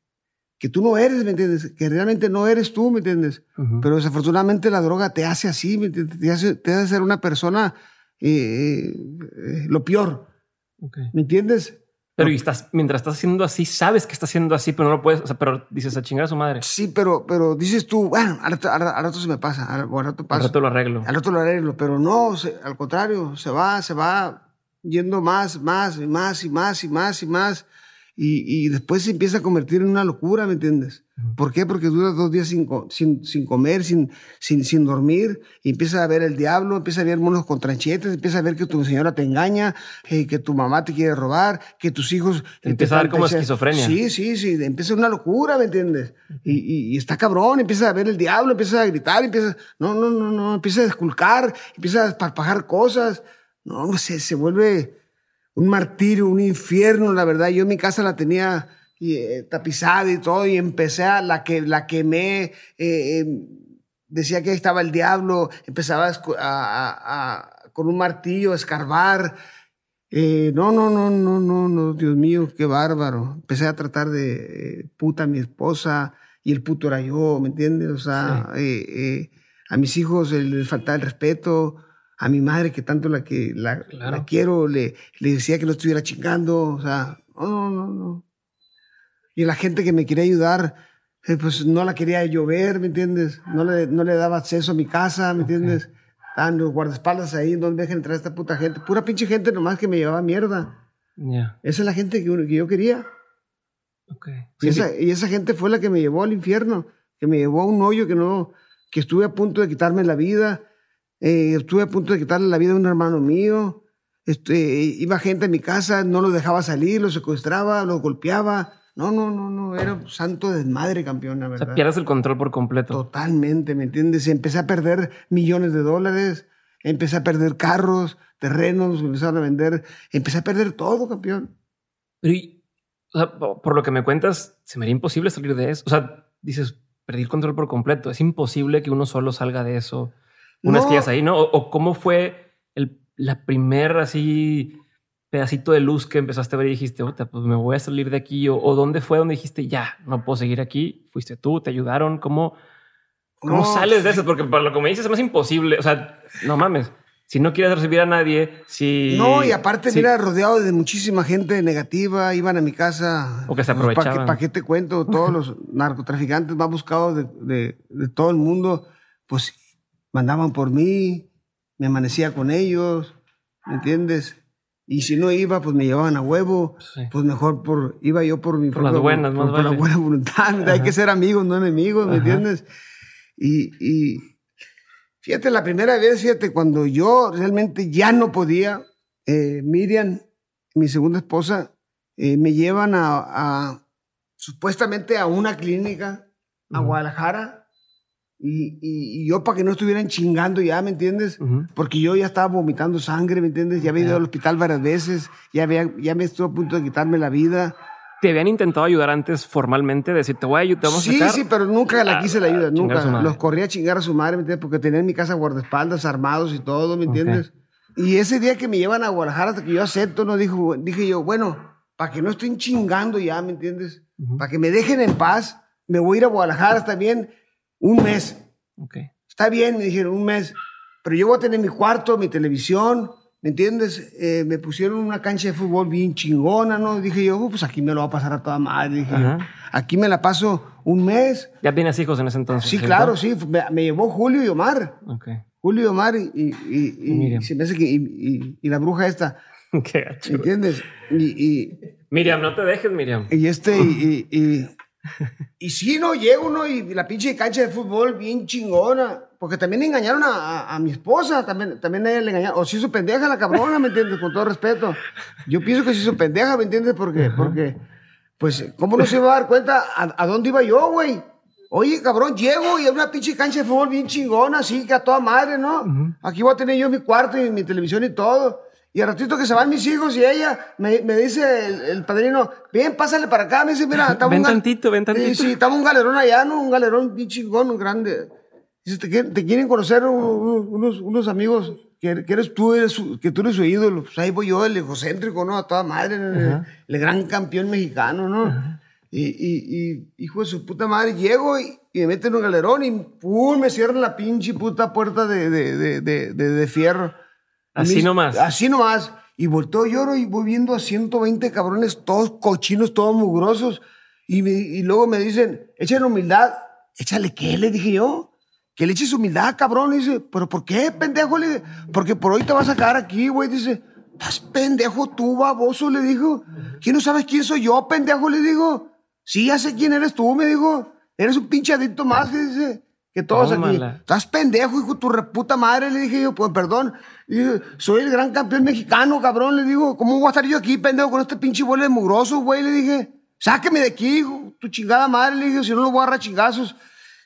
que tú no eres, ¿me entiendes? Que realmente no eres tú, ¿me entiendes? Pero desafortunadamente la droga te hace así, ¿me entiendes? Te hace, te hace ser una persona eh, eh, lo peor. ¿Me entiendes? Pero y estás, mientras estás haciendo así, sabes que estás haciendo así, pero no lo puedes, o sea, pero dices a chingar a su madre. Sí, pero, pero dices tú, bueno, al rato, se me pasa, al, rato pasa. Al rato lo arreglo. Al rato lo arreglo, pero no, al contrario, se va, se va yendo más, más, y más y más y más y más. y, y, después se empieza a convertir en una locura, ¿me entiendes? ¿Por qué? Porque dura dos días sin, sin, sin comer, sin, sin, sin, dormir, y empieza a ver el diablo, empieza a ver monos con tranchetes, empieza a ver que tu señora te engaña, eh, que tu mamá te quiere robar, que tus hijos... Empieza a ver como esquizofrenia. Sí, sí, sí, empieza una locura, ¿me entiendes? Y, y, está cabrón, empieza a ver el diablo, empieza a gritar, empieza... No, no, no, no, empieza a desculcar, empieza a esparpajar cosas. No, se, se vuelve un martirio, un infierno, la verdad. Yo en mi casa la tenía eh, tapizada y todo, y empecé a la que la quemé, eh, em, decía que estaba el diablo, empezaba a, con un martillo a escarbar. Eh, no, no, no, no, no, no, Dios mío, qué bárbaro. Empecé a tratar de puta a mi esposa y el puto era yo, ¿me entiendes? O sea, a mis hijos les faltaba el respeto a mi madre, que tanto la que la, la quiero, le, le, decía que no estuviera chingando, o sea, no, no, no, no. Y la gente que me quería ayudar, eh, pues no la quería llover, ¿me entiendes? No le, no le daba acceso a mi casa, ¿me entiendes? Estaban los guardaespaldas ahí, no dejen entrar a esta puta gente. Pura pinche gente nomás que me llevaba mierda. Esa es la gente que, que yo quería. Okay. y, esa, y esa gente fue la que me llevó al infierno, que me llevó a un hoyo que no, que estuve a punto de quitarme la vida eh, estuve a punto de quitarle la vida a un hermano mío. Este, iba gente a mi casa, no lo dejaba salir, lo secuestraba, lo golpeaba. No, no, no, no, era un santo desmadre, campeón, la verdad. O sea, pierdes el control por completo. Totalmente, ¿me entiendes? Empecé a perder millones de dólares, empecé a perder carros, terrenos, empezaron a vender, empecé a perder todo, campeón. Pero, o sea, por lo que me cuentas, se me haría imposible salir de eso. O sea, dices, perdí el control por completo. Es imposible que uno solo salga de eso unas no. ahí, ¿no? O, cómo fue el, la primer así pedacito de luz que empezaste a ver y dijiste, pues me voy a salir de aquí? O, dónde fue donde dijiste, ya, no puedo seguir aquí? ¿Fuiste tú? ¿Te ayudaron? ¿Cómo, cómo sales de eso? Porque para lo que me dices es más imposible. O sea, no mames. Si no quieres recibir a nadie, si... No, y aparte, mira, rodeado de muchísima gente negativa, iban a mi casa. O que se aprovechaban. ¿Para qué, te cuento? Todos los narcotraficantes más buscados de, de, de todo el mundo, pues mandaban por mí, me amanecía con ellos, ¿me entiendes? Y si no iba, pues me llevaban a huevo, pues mejor por, iba yo por mi por las buenas, por, por la buena voluntad, hay que ser amigos, no enemigos, ¿me entiendes? Y, y fíjate, la primera vez, fíjate, cuando yo realmente ya no podía, eh, Miriam, mi segunda esposa, eh, me llevan a, a, supuestamente a una clínica a Guadalajara y, y, yo para que no estuvieran chingando ya, ¿me entiendes? Porque yo ya estaba vomitando sangre, ¿me entiendes? Ya había ido al hospital varias veces, ya, había, ya me estuvo a punto de quitarme la vida. ¿Te habían intentado ayudar antes formalmente? Decir, te voy a ayudar, Sí, sí, pero nunca la quise la ayuda, nunca. Los corría a chingar a su madre, ¿me entiendes? Porque tenía en mi casa guardaespaldas armados y todo, ¿me entiendes? Y ese día que me llevan a Guadalajara hasta que yo acepto, no dijo, dije yo, bueno, para que no estén chingando ya, ¿me entiendes? Para que me dejen en paz, me voy a ir a Guadalajara, bien un mes. Okay. Está bien, me dijeron, un mes. Pero yo voy a tener mi cuarto, mi televisión, ¿me entiendes? Eh, me pusieron una cancha de fútbol bien chingona, ¿no? Dije yo, oh, pues aquí me lo va a pasar a toda madre. Dije yo, aquí me la paso un mes. ¿Ya tienes hijos en ese entonces? Sí, claro, sí. Me, llevó Julio y Omar. Okay. Julio y Omar y, y, y, y se me hace que, y, la bruja esta. Qué gacho. ¿Entiendes? Y, Miriam, no te dejes, Miriam. Y este, y, y sí, no, llego, ¿no? Y la pinche cancha de fútbol bien chingona. Porque también engañaron a, a, mi esposa, también, también a ella le engañaron. O se hizo pendeja la cabrona, ¿me entiendes? Con todo respeto. Yo pienso que se hizo pendeja, ¿me entiendes? Porque, porque, pues, ¿cómo no se iba a dar cuenta a, dónde iba yo, güey? Oye, cabrón, llego y hay una pinche cancha de fútbol bien chingona, así que a toda madre, ¿no? Aquí voy a tener yo mi cuarto y mi televisión y todo. Y al ratito que se van mis hijos y ella me, me dice el, padrino, bien, pásale para acá. Me dice, mira, estamos ven tantito, ven tantito. Sí, sí, estamos un galerón allá, ¿no? Un galerón bien chingón, un grande. Dice, te, te quieren conocer unos, unos amigos que, que, eres tú, eres que tú eres su ídolo. Pues ahí voy yo, el egocéntrico, ¿no? A toda madre, el, gran campeón mexicano, ¿no? Y, y, y, hijo de su puta madre, llego y, y me meten en un galerón y pum, me cierran la pinche puta puerta de, de, de, de fierro. Así nomás. Así nomás. Y volteo lloro y voy viendo a 120 cabrones, todos cochinos, todos mugrosos. Y, y luego me dicen, échale humildad. Échale qué, le dije yo. Que le eches humildad, cabrón. Y dice, ¿pero por qué, pendejo? Le porque por hoy te vas a quedar aquí, güey. Dice, Estás pendejo tú, baboso, le dijo. ¿Quién no sabes quién soy yo, pendejo? Le digo. Sí, ya sé quién eres tú, me dijo. Eres un pinche adicto más, dice. Que todos aquí. Estás pendejo, hijo, tu reputa madre, le dije yo, pues perdón. soy el gran campeón mexicano, cabrón, le digo. ¿Cómo voy a estar yo aquí, pendejo, con este pinche vuelo de mugroso, güey? Le dije. Sáqueme de aquí, hijo, tu chingada madre, le dije, si no lo voy a agarrar chingazos.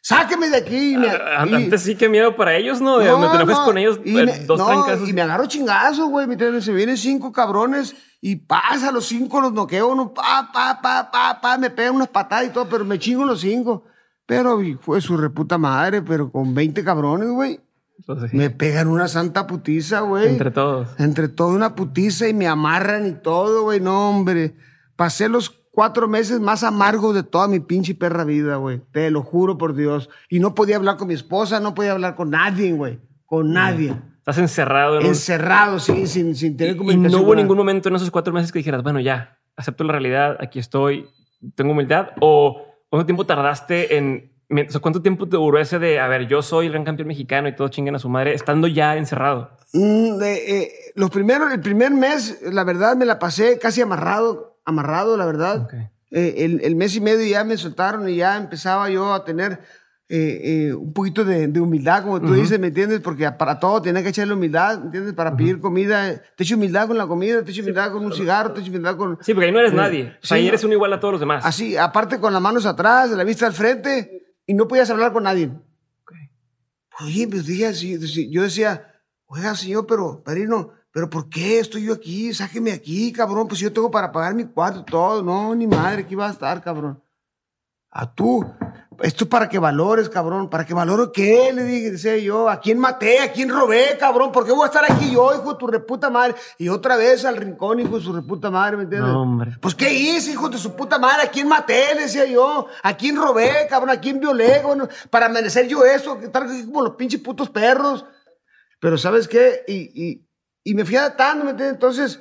Sáqueme de aquí. Ah, antes sí, qué miedo para ellos, ¿no? no me te enojes con ellos, y eh, dos no, Y me agarro chingazos, güey. Se vienen cinco cabrones y pasa los cinco, los noqueo, uno, pa, pa, pa, pa, pa, me pegan unas patadas y todo, pero me chingo los cinco. Pero fue su reputa madre, pero con 20 cabrones, güey. Pues me pegan una santa putiza, güey. Entre todos. Entre todo una putiza y me amarran y todo, güey. No, hombre. Pasé los cuatro meses más amargos de toda mi pinche perra vida, güey. Te lo juro por Dios. Y no podía hablar con mi esposa, no podía hablar con nadie, güey. Con nadie. Estás encerrado. Encerrado, sí, sin, sin tener comunicación. Y no hubo ningún momento en esos cuatro meses que dijeras, bueno, ya, acepto la realidad, aquí estoy, tengo humildad. O cuánto tiempo tardaste en. ¿Cuánto tiempo te duró ese de, a ver, yo soy el gran campeón mexicano y todos chinguen a su madre, estando ya encerrado? Mm, eh, los primeros, el primer mes, la verdad, me la pasé casi amarrado, amarrado, la verdad. Eh, el, el, mes y medio ya me soltaron y ya empezaba yo a tener eh, eh, un poquito de, humildad, como tú dices, ¿me entiendes? Porque para todo tiene que echarle humildad, ¿me entiendes? Para pedir comida, te echo humildad con la comida, te echo humildad con un cigarro, te echo humildad con... Sí, porque ahí no eres nadie, o sea, ahí eres uno igual a todos los demás. Así, aparte con las manos atrás, la vista al frente, y no podías hablar con nadie. Oye, pues dije, yo decía, oiga, señor, pero, padrino, ¿pero por qué estoy yo aquí? Sáqueme aquí, cabrón, pues yo tengo para pagar mi cuarto, todo. No, ni madre, aquí va a estar, cabrón. A tú. Esto es para que valores, cabrón. ¿Para que valore qué? Le dije, decía yo. ¿A quién maté? ¿A quién robé, cabrón? ¿Por qué voy a estar aquí yo, hijo de tu reputa madre? Y otra vez al rincón, hijo de su reputa madre, ¿me entiendes? No, hombre. Pues, ¿qué hice, hijo de su puta madre? ¿A quién maté? Le decía yo. ¿A quién robé, cabrón? ¿A quién violé? Bueno, para merecer yo eso, estar aquí como los pinches putos perros. Pero, ¿sabes qué? Y, y, y me fui adaptando, ¿me entiendes? Entonces,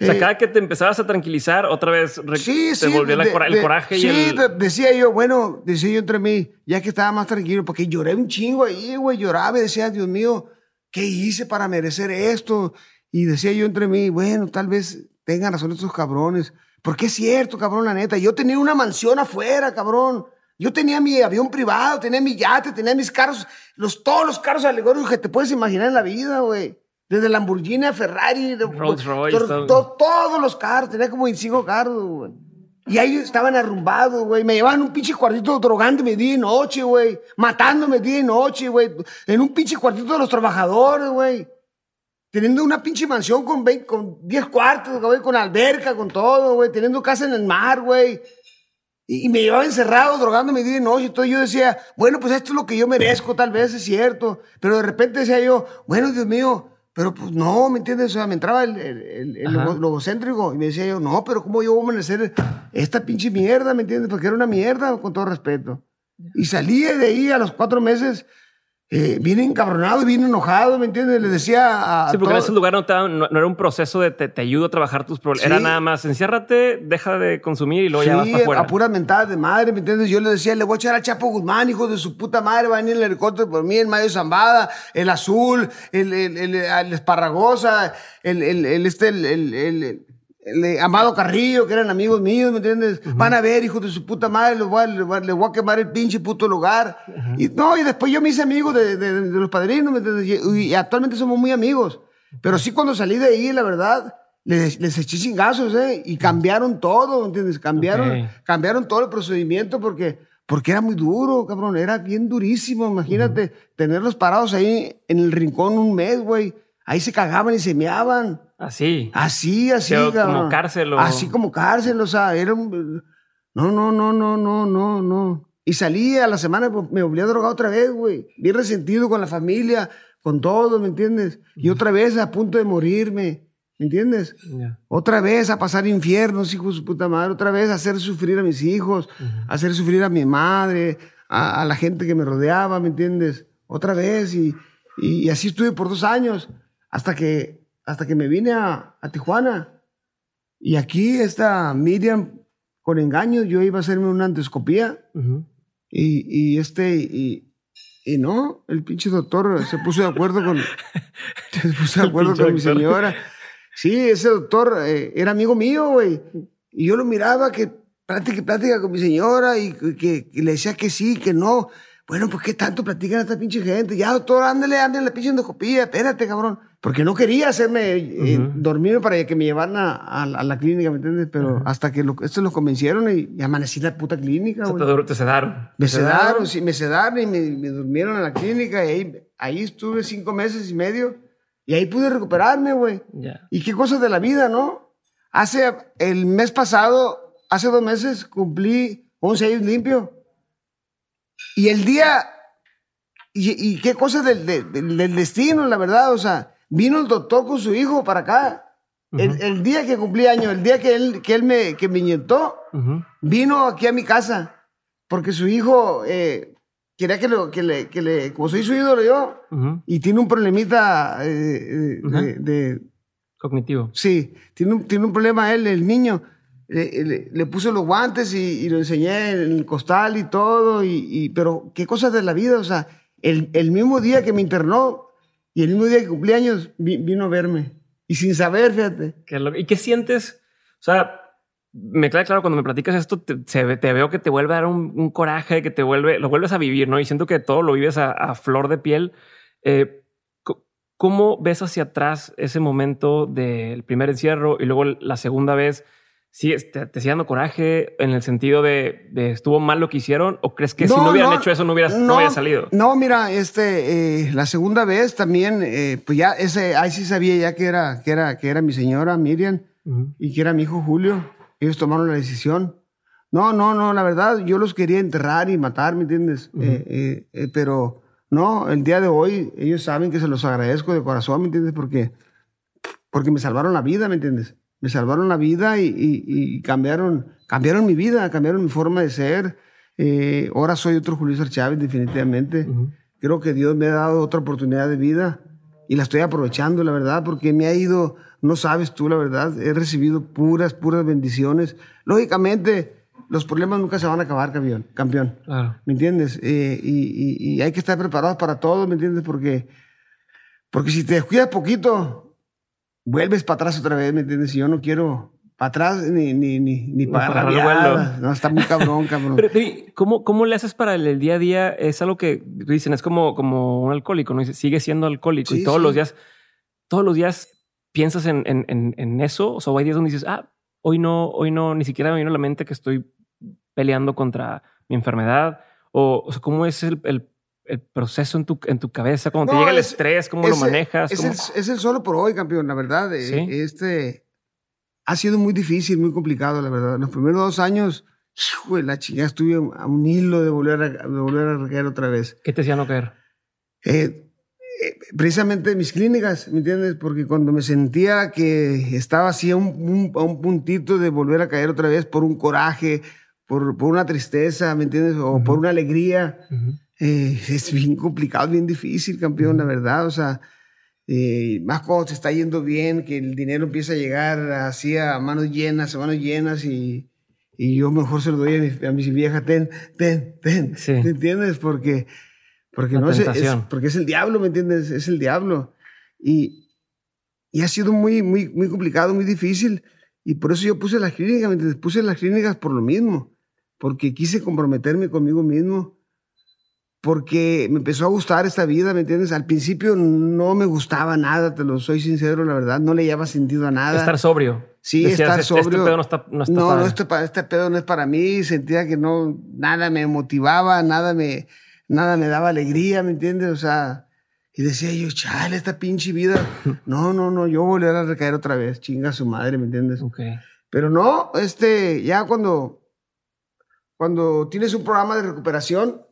o sea, eh, cada que te empezabas a tranquilizar, otra vez sí, te volvió el coraje sí, y el... decía yo, bueno, decía yo entre mí, ya que estaba más tranquilo, porque lloré un chingo ahí, güey, lloraba y decía, Dios mío, ¿qué hice para merecer esto? Y decía yo entre mí, bueno, tal vez tengan razón estos cabrones. Porque es cierto, cabrón, la neta. Yo tenía una mansión afuera, cabrón. Yo tenía mi avión privado, tenía mi yate, tenía mis carros, los, todos los carros alegóricos que te puedes imaginar en la vida, güey. Desde Lamborghini a Ferrari, Rolls Royce, todos los carros, tenía como 25 carros, güey. Y ahí estaban arrumbados, güey. Me llevaban un pinche cuartito drogándome día y noche, güey. Matándome día y noche, güey. En un pinche cuartito de los trabajadores, güey. Teniendo una pinche mansión con, 20, con 10 cuartos, güey, con alberca, con todo, güey. Teniendo casa en el mar, güey. Y, me llevaba encerrado, drogándome día y noche. Entonces yo decía, bueno, pues esto es lo que yo merezco, tal vez es cierto. Pero de repente decía yo, bueno, Dios mío, pero pues no, ¿me entiendes? O sea, me entraba el, el, el, logocéntrico y me decía yo, no, pero ¿cómo yo voy a amanecer esta pinche mierda, ¿me entiendes? Porque era una mierda, con todo respeto. Y salí de ahí a los cuatro meses eh, bien encabronado, bien enojado, ¿me entiendes? Le decía a. Sí, porque en ese lugar no, no, era un proceso de te, te, ayudo a trabajar tus problemas. Era nada más, enciérrate, deja de consumir y luego ya vas para afuera. a pura mentada de madre, ¿me entiendes? Yo le decía, le voy a echar al Chapo Guzmán, hijo de su puta madre, va a venir el helicóptero por mí, el Mayo Zambada, el Azul, el, el, el, el Esparragosa, el, el, el, este, el, Amado Carrillo, que eran amigos míos, ¿me entiendes? Van a ver, hijos de su puta madre, les voy a, voy a quemar el pinche puto lugar. Y no, y después yo me hice amigo de, de, los padrinos, ¿me entiendes? Y, actualmente somos muy amigos. Pero sí, cuando salí de ahí, la verdad, les, les eché chingazos, ¿eh? Y cambiaron todo, ¿me entiendes? Cambiaron, cambiaron todo el procedimiento porque, porque era muy duro, cabrón. Era bien durísimo, imagínate, tenerlos parados ahí en el rincón un mes, güey. Ahí se cagaban y se meaban. Así. Así, así, Como cárcel o... Así como cárcel, o sea, era un... No, no, no, no, no, no, no. Y salí a la semana, pues, me volví a drogar otra vez, güey. Bien resentido con la familia, con todo, ¿me entiendes? Y otra vez a punto de morirme, ¿me entiendes? Otra vez a pasar infiernos, hijos de su puta madre. Otra vez a hacer sufrir a mis hijos, a hacer sufrir a mi madre, a, la gente que me rodeaba, ¿me entiendes? Otra vez. Y, y así estuve por dos años, hasta que hasta que me vine a, Tijuana. Y aquí esta Miriam, con engaños, yo iba a hacerme una endoscopía. y, y, este, y, y, no, el pinche doctor se puso de acuerdo con, se puso de acuerdo con mi señora. Sí, ese doctor eh, era amigo mío, güey. Y yo lo miraba que plática y plática con mi señora y que, que le decía que sí, que no. Bueno, pues qué tanto platican esta pinche gente. Ya, doctor, ándale, ándale la pinche endoscopía, espérate, cabrón. Porque no quería hacerme eh, dormir para que me llevaran a, a- a la clínica, ¿me entiendes? Pero hasta que lo, estos lo convencieron y, y amanecí en la puta clínica, O sea, te, te sedaron. Me Te sedaron, sí, me sedaron y me, me durmieron en la clínica y ahí, ahí estuve cinco meses y medio y ahí pude recuperarme, güey. Ya. Y qué cosas de la vida, ¿no? Hace, el mes pasado, hace dos meses, cumplí 11 años limpio. Y el día, y, y qué cosas del- del- del destino, la verdad, o sea, vino el doctor con su hijo para acá. el, el día que cumplí años, el día que él, que él me, que me inyectó, Ujú. vino aquí a mi casa porque su hijo eh, quería que, lo, que, le, que le, como soy su ídolo yo, Ujú. y tiene un problemita eh, eh, de, de- Cognitivo. sí, tiene un, tiene un problema él, el niño. Le, le- le puse los guantes y, y lo enseñé en el costal y todo, y, y- pero qué cosas de la vida, o sea, el, el mismo día que me internó y el mismo día que cumplí años vi- vino a verme. Y sin saber, fíjate. ¿Qué lo- ¿Y qué sientes? O sea, me queda claro cuando me platicas esto, te, te veo que te vuelve a dar un, coraje, que te vuelve, lo vuelves a vivir, ¿no? Y siento que todo lo vives a, flor de piel. Eh, ¿Cómo ves hacia atrás ese momento del primer encierro y luego la segunda vez? ¿Sí, te, te sigue dando coraje en el sentido de, de estuvo mal lo que hicieron? ¿O crees que si no hubieran hecho eso no hubieras no, hubiera salido? No, mira, este, eh, la segunda vez también, eh, pues ya ese, ahí sí sabía ya que era, que era, que era mi señora Miriam y que era mi hijo Julio. Ellos tomaron la decisión. No, no, no, la verdad, yo los quería enterrar y matar, ¿me entiendes? Eh, eh, pero no, el día de hoy ellos saben que se los agradezco de corazón, ¿me entiendes? Porque, porque me salvaron la vida, ¿me entiendes? Me salvaron la vida y, y- y cambiaron, cambiaron mi vida, cambiaron mi forma de ser. Eh, ahora soy otro Julio César Chávez, definitivamente. Creo que Dios me ha dado otra oportunidad de vida y la estoy aprovechando, la verdad, porque me ha ido, no sabes tú, la verdad, he recibido puras, puras bendiciones. Lógicamente, los problemas nunca se van a acabar, campeón. campeón. Claro. ¿Me entiendes? Eh, y, y- y hay que estar preparados para todo, ¿me entiendes? Porque, porque si te descuidas poquito, vuelves para atrás otra vez, ¿me entiendes? Y yo no quiero para atrás ni, ni, ni, ni para para. No, está muy cabrón, cabrón. Pero, pero, ¿y ¿cómo, ¿cómo le haces para el, día a día? Es algo que dicen, es como, como un alcohólico, ¿no? Sigue siendo alcohólico Sí, y todos sí. los días, todos los días piensas en, en, en, en eso. O sea, hay días donde dices, ah, hoy no, hoy no, ni siquiera me vino a la mente que estoy peleando contra mi enfermedad. O, o sea, ¿cómo es el, el, el proceso en tu, en tu cabeza? Cuando te No, llega el es- estrés, ¿cómo lo Ese- manejas? Es ¿Cómo- el, es el solo por hoy, campeón, la verdad. eh, Sí. Este ha sido muy difícil, muy complicado, la verdad. Los primeros dos años, hijo la chingada, estuve a un hilo de volver a, de volver a recaer otra vez. ¿Qué te hacía no caer? Eh, eh, precisamente mis clínicas, ¿me entiendes? Porque cuando me sentía que estaba así a un, un- a un puntito de volver a caer otra vez por un coraje, por, por una tristeza, ¿me entiendes? O por una alegría. Eh, es bien complicado, bien difícil, campeón, la verdad. O sea, eh, más cuando te está yendo bien, que el dinero empieza a llegar así a manos llenas, a manos llenas y, y yo mejor se lo doy a mi, a mi vieja, ten, ten, ten. Sí. ¿Me entiendes? Porque, porque, La no es, es- porque es el diablo, ¿me entiendes? Es el diablo. Y, y ha sido muy, muy, muy complicado, muy difícil. Y por eso yo puse las clínicas, ¿me entiendes? Puse las clínicas por lo mismo. Porque quise comprometerme conmigo mismo porque me empezó a gustar esta vida, ¿me entiendes? Al principio no me gustaba nada, te lo soy sincero, la verdad, no le llevaba sentido a nada. Estar sobrio. Sí, Decías, estar "Este- sobrio. Este pedo no está, no está no, padre". no, este, este pedo no es para mí, sentía que no, nada me motivaba, nada me, nada me daba alegría, ¿me entiendes? O sea, y decía yo, chale, esta pinche vida, no, no, no, yo volver a recaer otra vez, chinga su madre, ¿me entiendes? Ok. Pero no, este, ya cuando, cuando tienes un programa de recuperación,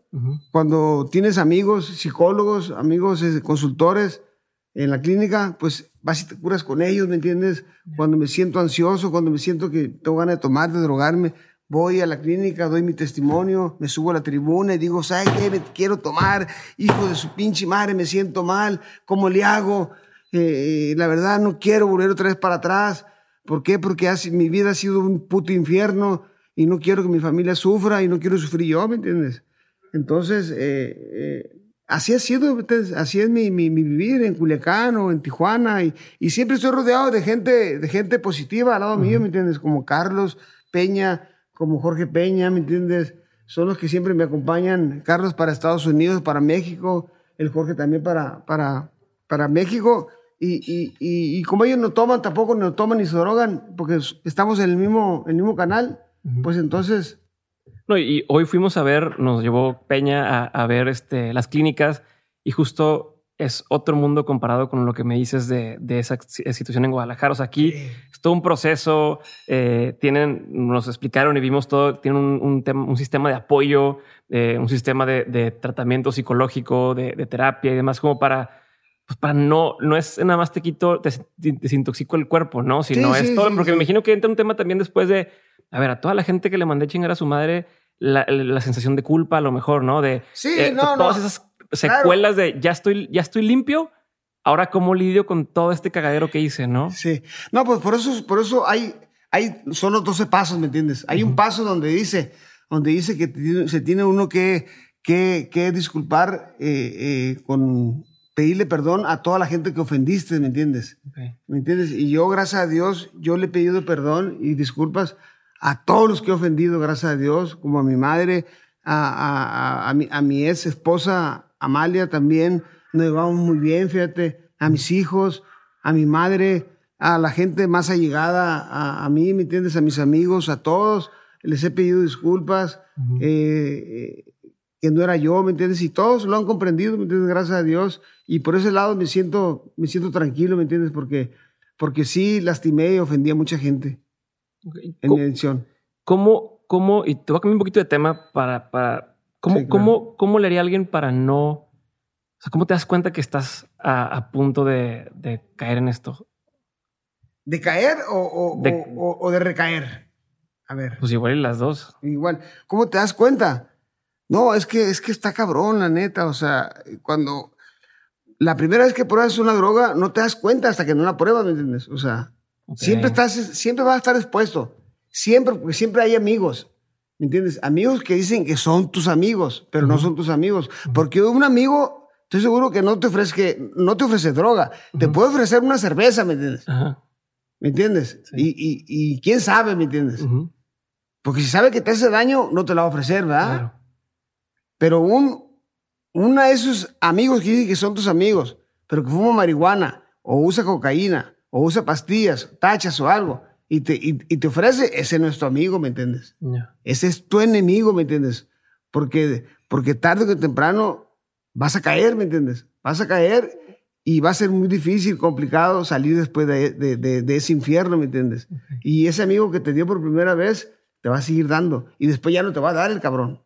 Cuando tienes amigos, psicólogos, amigos eh, consultores en la clínica, pues vas y te curas con ellos, ¿me entiendes? Cuando me siento ansioso, cuando me siento que tengo ganas de tomar, de drogarme, voy a la clínica, doy mi testimonio, me subo a la tribuna y digo, ¿sabes qué? Me quiero tomar, hijo de su pinche madre, me siento mal, ¿cómo le hago? Eh, la verdad no quiero volver otra vez para atrás. ¿Por qué? Porque mi vida ha sido un puto infierno y no quiero que mi familia sufra y no quiero sufrir yo, ¿me entiendes? Entonces, eh, eh, así ha sido, así es mi, mi, mi, vivir en Culiacán o en Tijuana y, y, siempre estoy rodeado de gente, de gente positiva al lado mío, ¿me entiendes? Como Carlos Peña, como Jorge Peña, ¿me entiendes? Son los que siempre me acompañan. Carlos para Estados Unidos, para México, el Jorge también para, para, para México. Y, y, y, como ellos no toman, tampoco no toman ni se drogan, porque estamos en el mismo, el mismo canal, pues entonces no, y hoy fuimos a ver, nos llevó Peña a, ver este, las clínicas y justo es otro mundo comparado con lo que me dices de, esa situación en Guadalajara. O sea, aquí es todo un proceso, eh, tienen, nos explicaron y vimos todo, tienen un, un, sistema de apoyo, eh, un sistema de, tratamiento psicológico, de, terapia y demás, como para, pues para no, no es nada más te quito, te, desintoxico el cuerpo, ¿no? Sino es todo, porque me imagino que entra un tema también después de a ver, a toda la gente que le mandé chingar a su madre, la, sensación de culpa, a lo mejor, ¿no? De sí, eh, no, todas esas secuelas de ya estoy, ya estoy limpio. Ahora, ¿cómo lidio con todo este cagadero que hice, no? Sí. No, pues por eso, por eso hay, hay, son los 12 pasos, ¿me entiendes? Hay un paso donde dice, donde dice que se tiene uno que, que, que disculpar eh, eh, con pedirle perdón a toda la gente que ofendiste, ¿me entiendes? ¿Me entiendes? Y yo, gracias a Dios, yo le he pedido perdón y disculpas a todos los que he ofendido, gracias a Dios, como a mi madre, a, a, a, mi, a mi ex esposa Amalia también, nos llevamos muy bien, fíjate, a mis hijos, a mi madre, a la gente más allegada a, mí, ¿me entiendes? A mis amigos, a todos, les he pedido disculpas, eh, que no era yo, ¿me entiendes? Y todos lo han comprendido, ¿me entiendes? Gracias a Dios. Y por ese lado me siento, me siento tranquilo, ¿me entiendes? Porque, porque sí lastimé y ofendí a mucha gente en mi edición. ¿Cómo, cómo, y te voy a cambiar un poquito de tema para, para ¿cómo, cómo, cómo le haría alguien para no, o sea, cómo te das cuenta que estás a, punto de, de, caer en esto? ¿De caer o, o, de, o, de recaer? A ver. Pues igual las dos. Igual. ¿Cómo te das cuenta? No, es que, es que está cabrón, la neta. O sea, cuando la primera vez que pruebas una droga, no te das cuenta hasta que no la pruebas, ¿me entiendes? O sea, Siempre, estás, siempre vas a estar expuesto. Siempre, porque siempre hay amigos. ¿Me entiendes? Amigos que dicen que son tus amigos, pero no son tus amigos. Porque un amigo, estoy seguro que no te ofrece, no te ofrece droga. Te puede ofrecer una cerveza, ¿me entiendes? ¿Me entiendes? Y, y, y, quién sabe, ¿me entiendes? Porque si sabe que te hace daño, no te la va a ofrecer, ¿verdad? Pero un, uno de esos amigos que dicen que son tus amigos, pero que fuma marihuana o usa cocaína o usa pastillas, tachas o algo, y te, y, te ofrece, ese no es tu amigo, ¿me entiendes? Ese es tu enemigo, ¿me entiendes? Porque, porque tarde o temprano vas a caer, ¿me entiendes? Vas a caer y va a ser muy difícil, complicado salir después de, de, de, ese infierno, ¿me entiendes? Y ese amigo que te dio por primera vez te va a seguir dando y después ya no te va a dar el cabrón.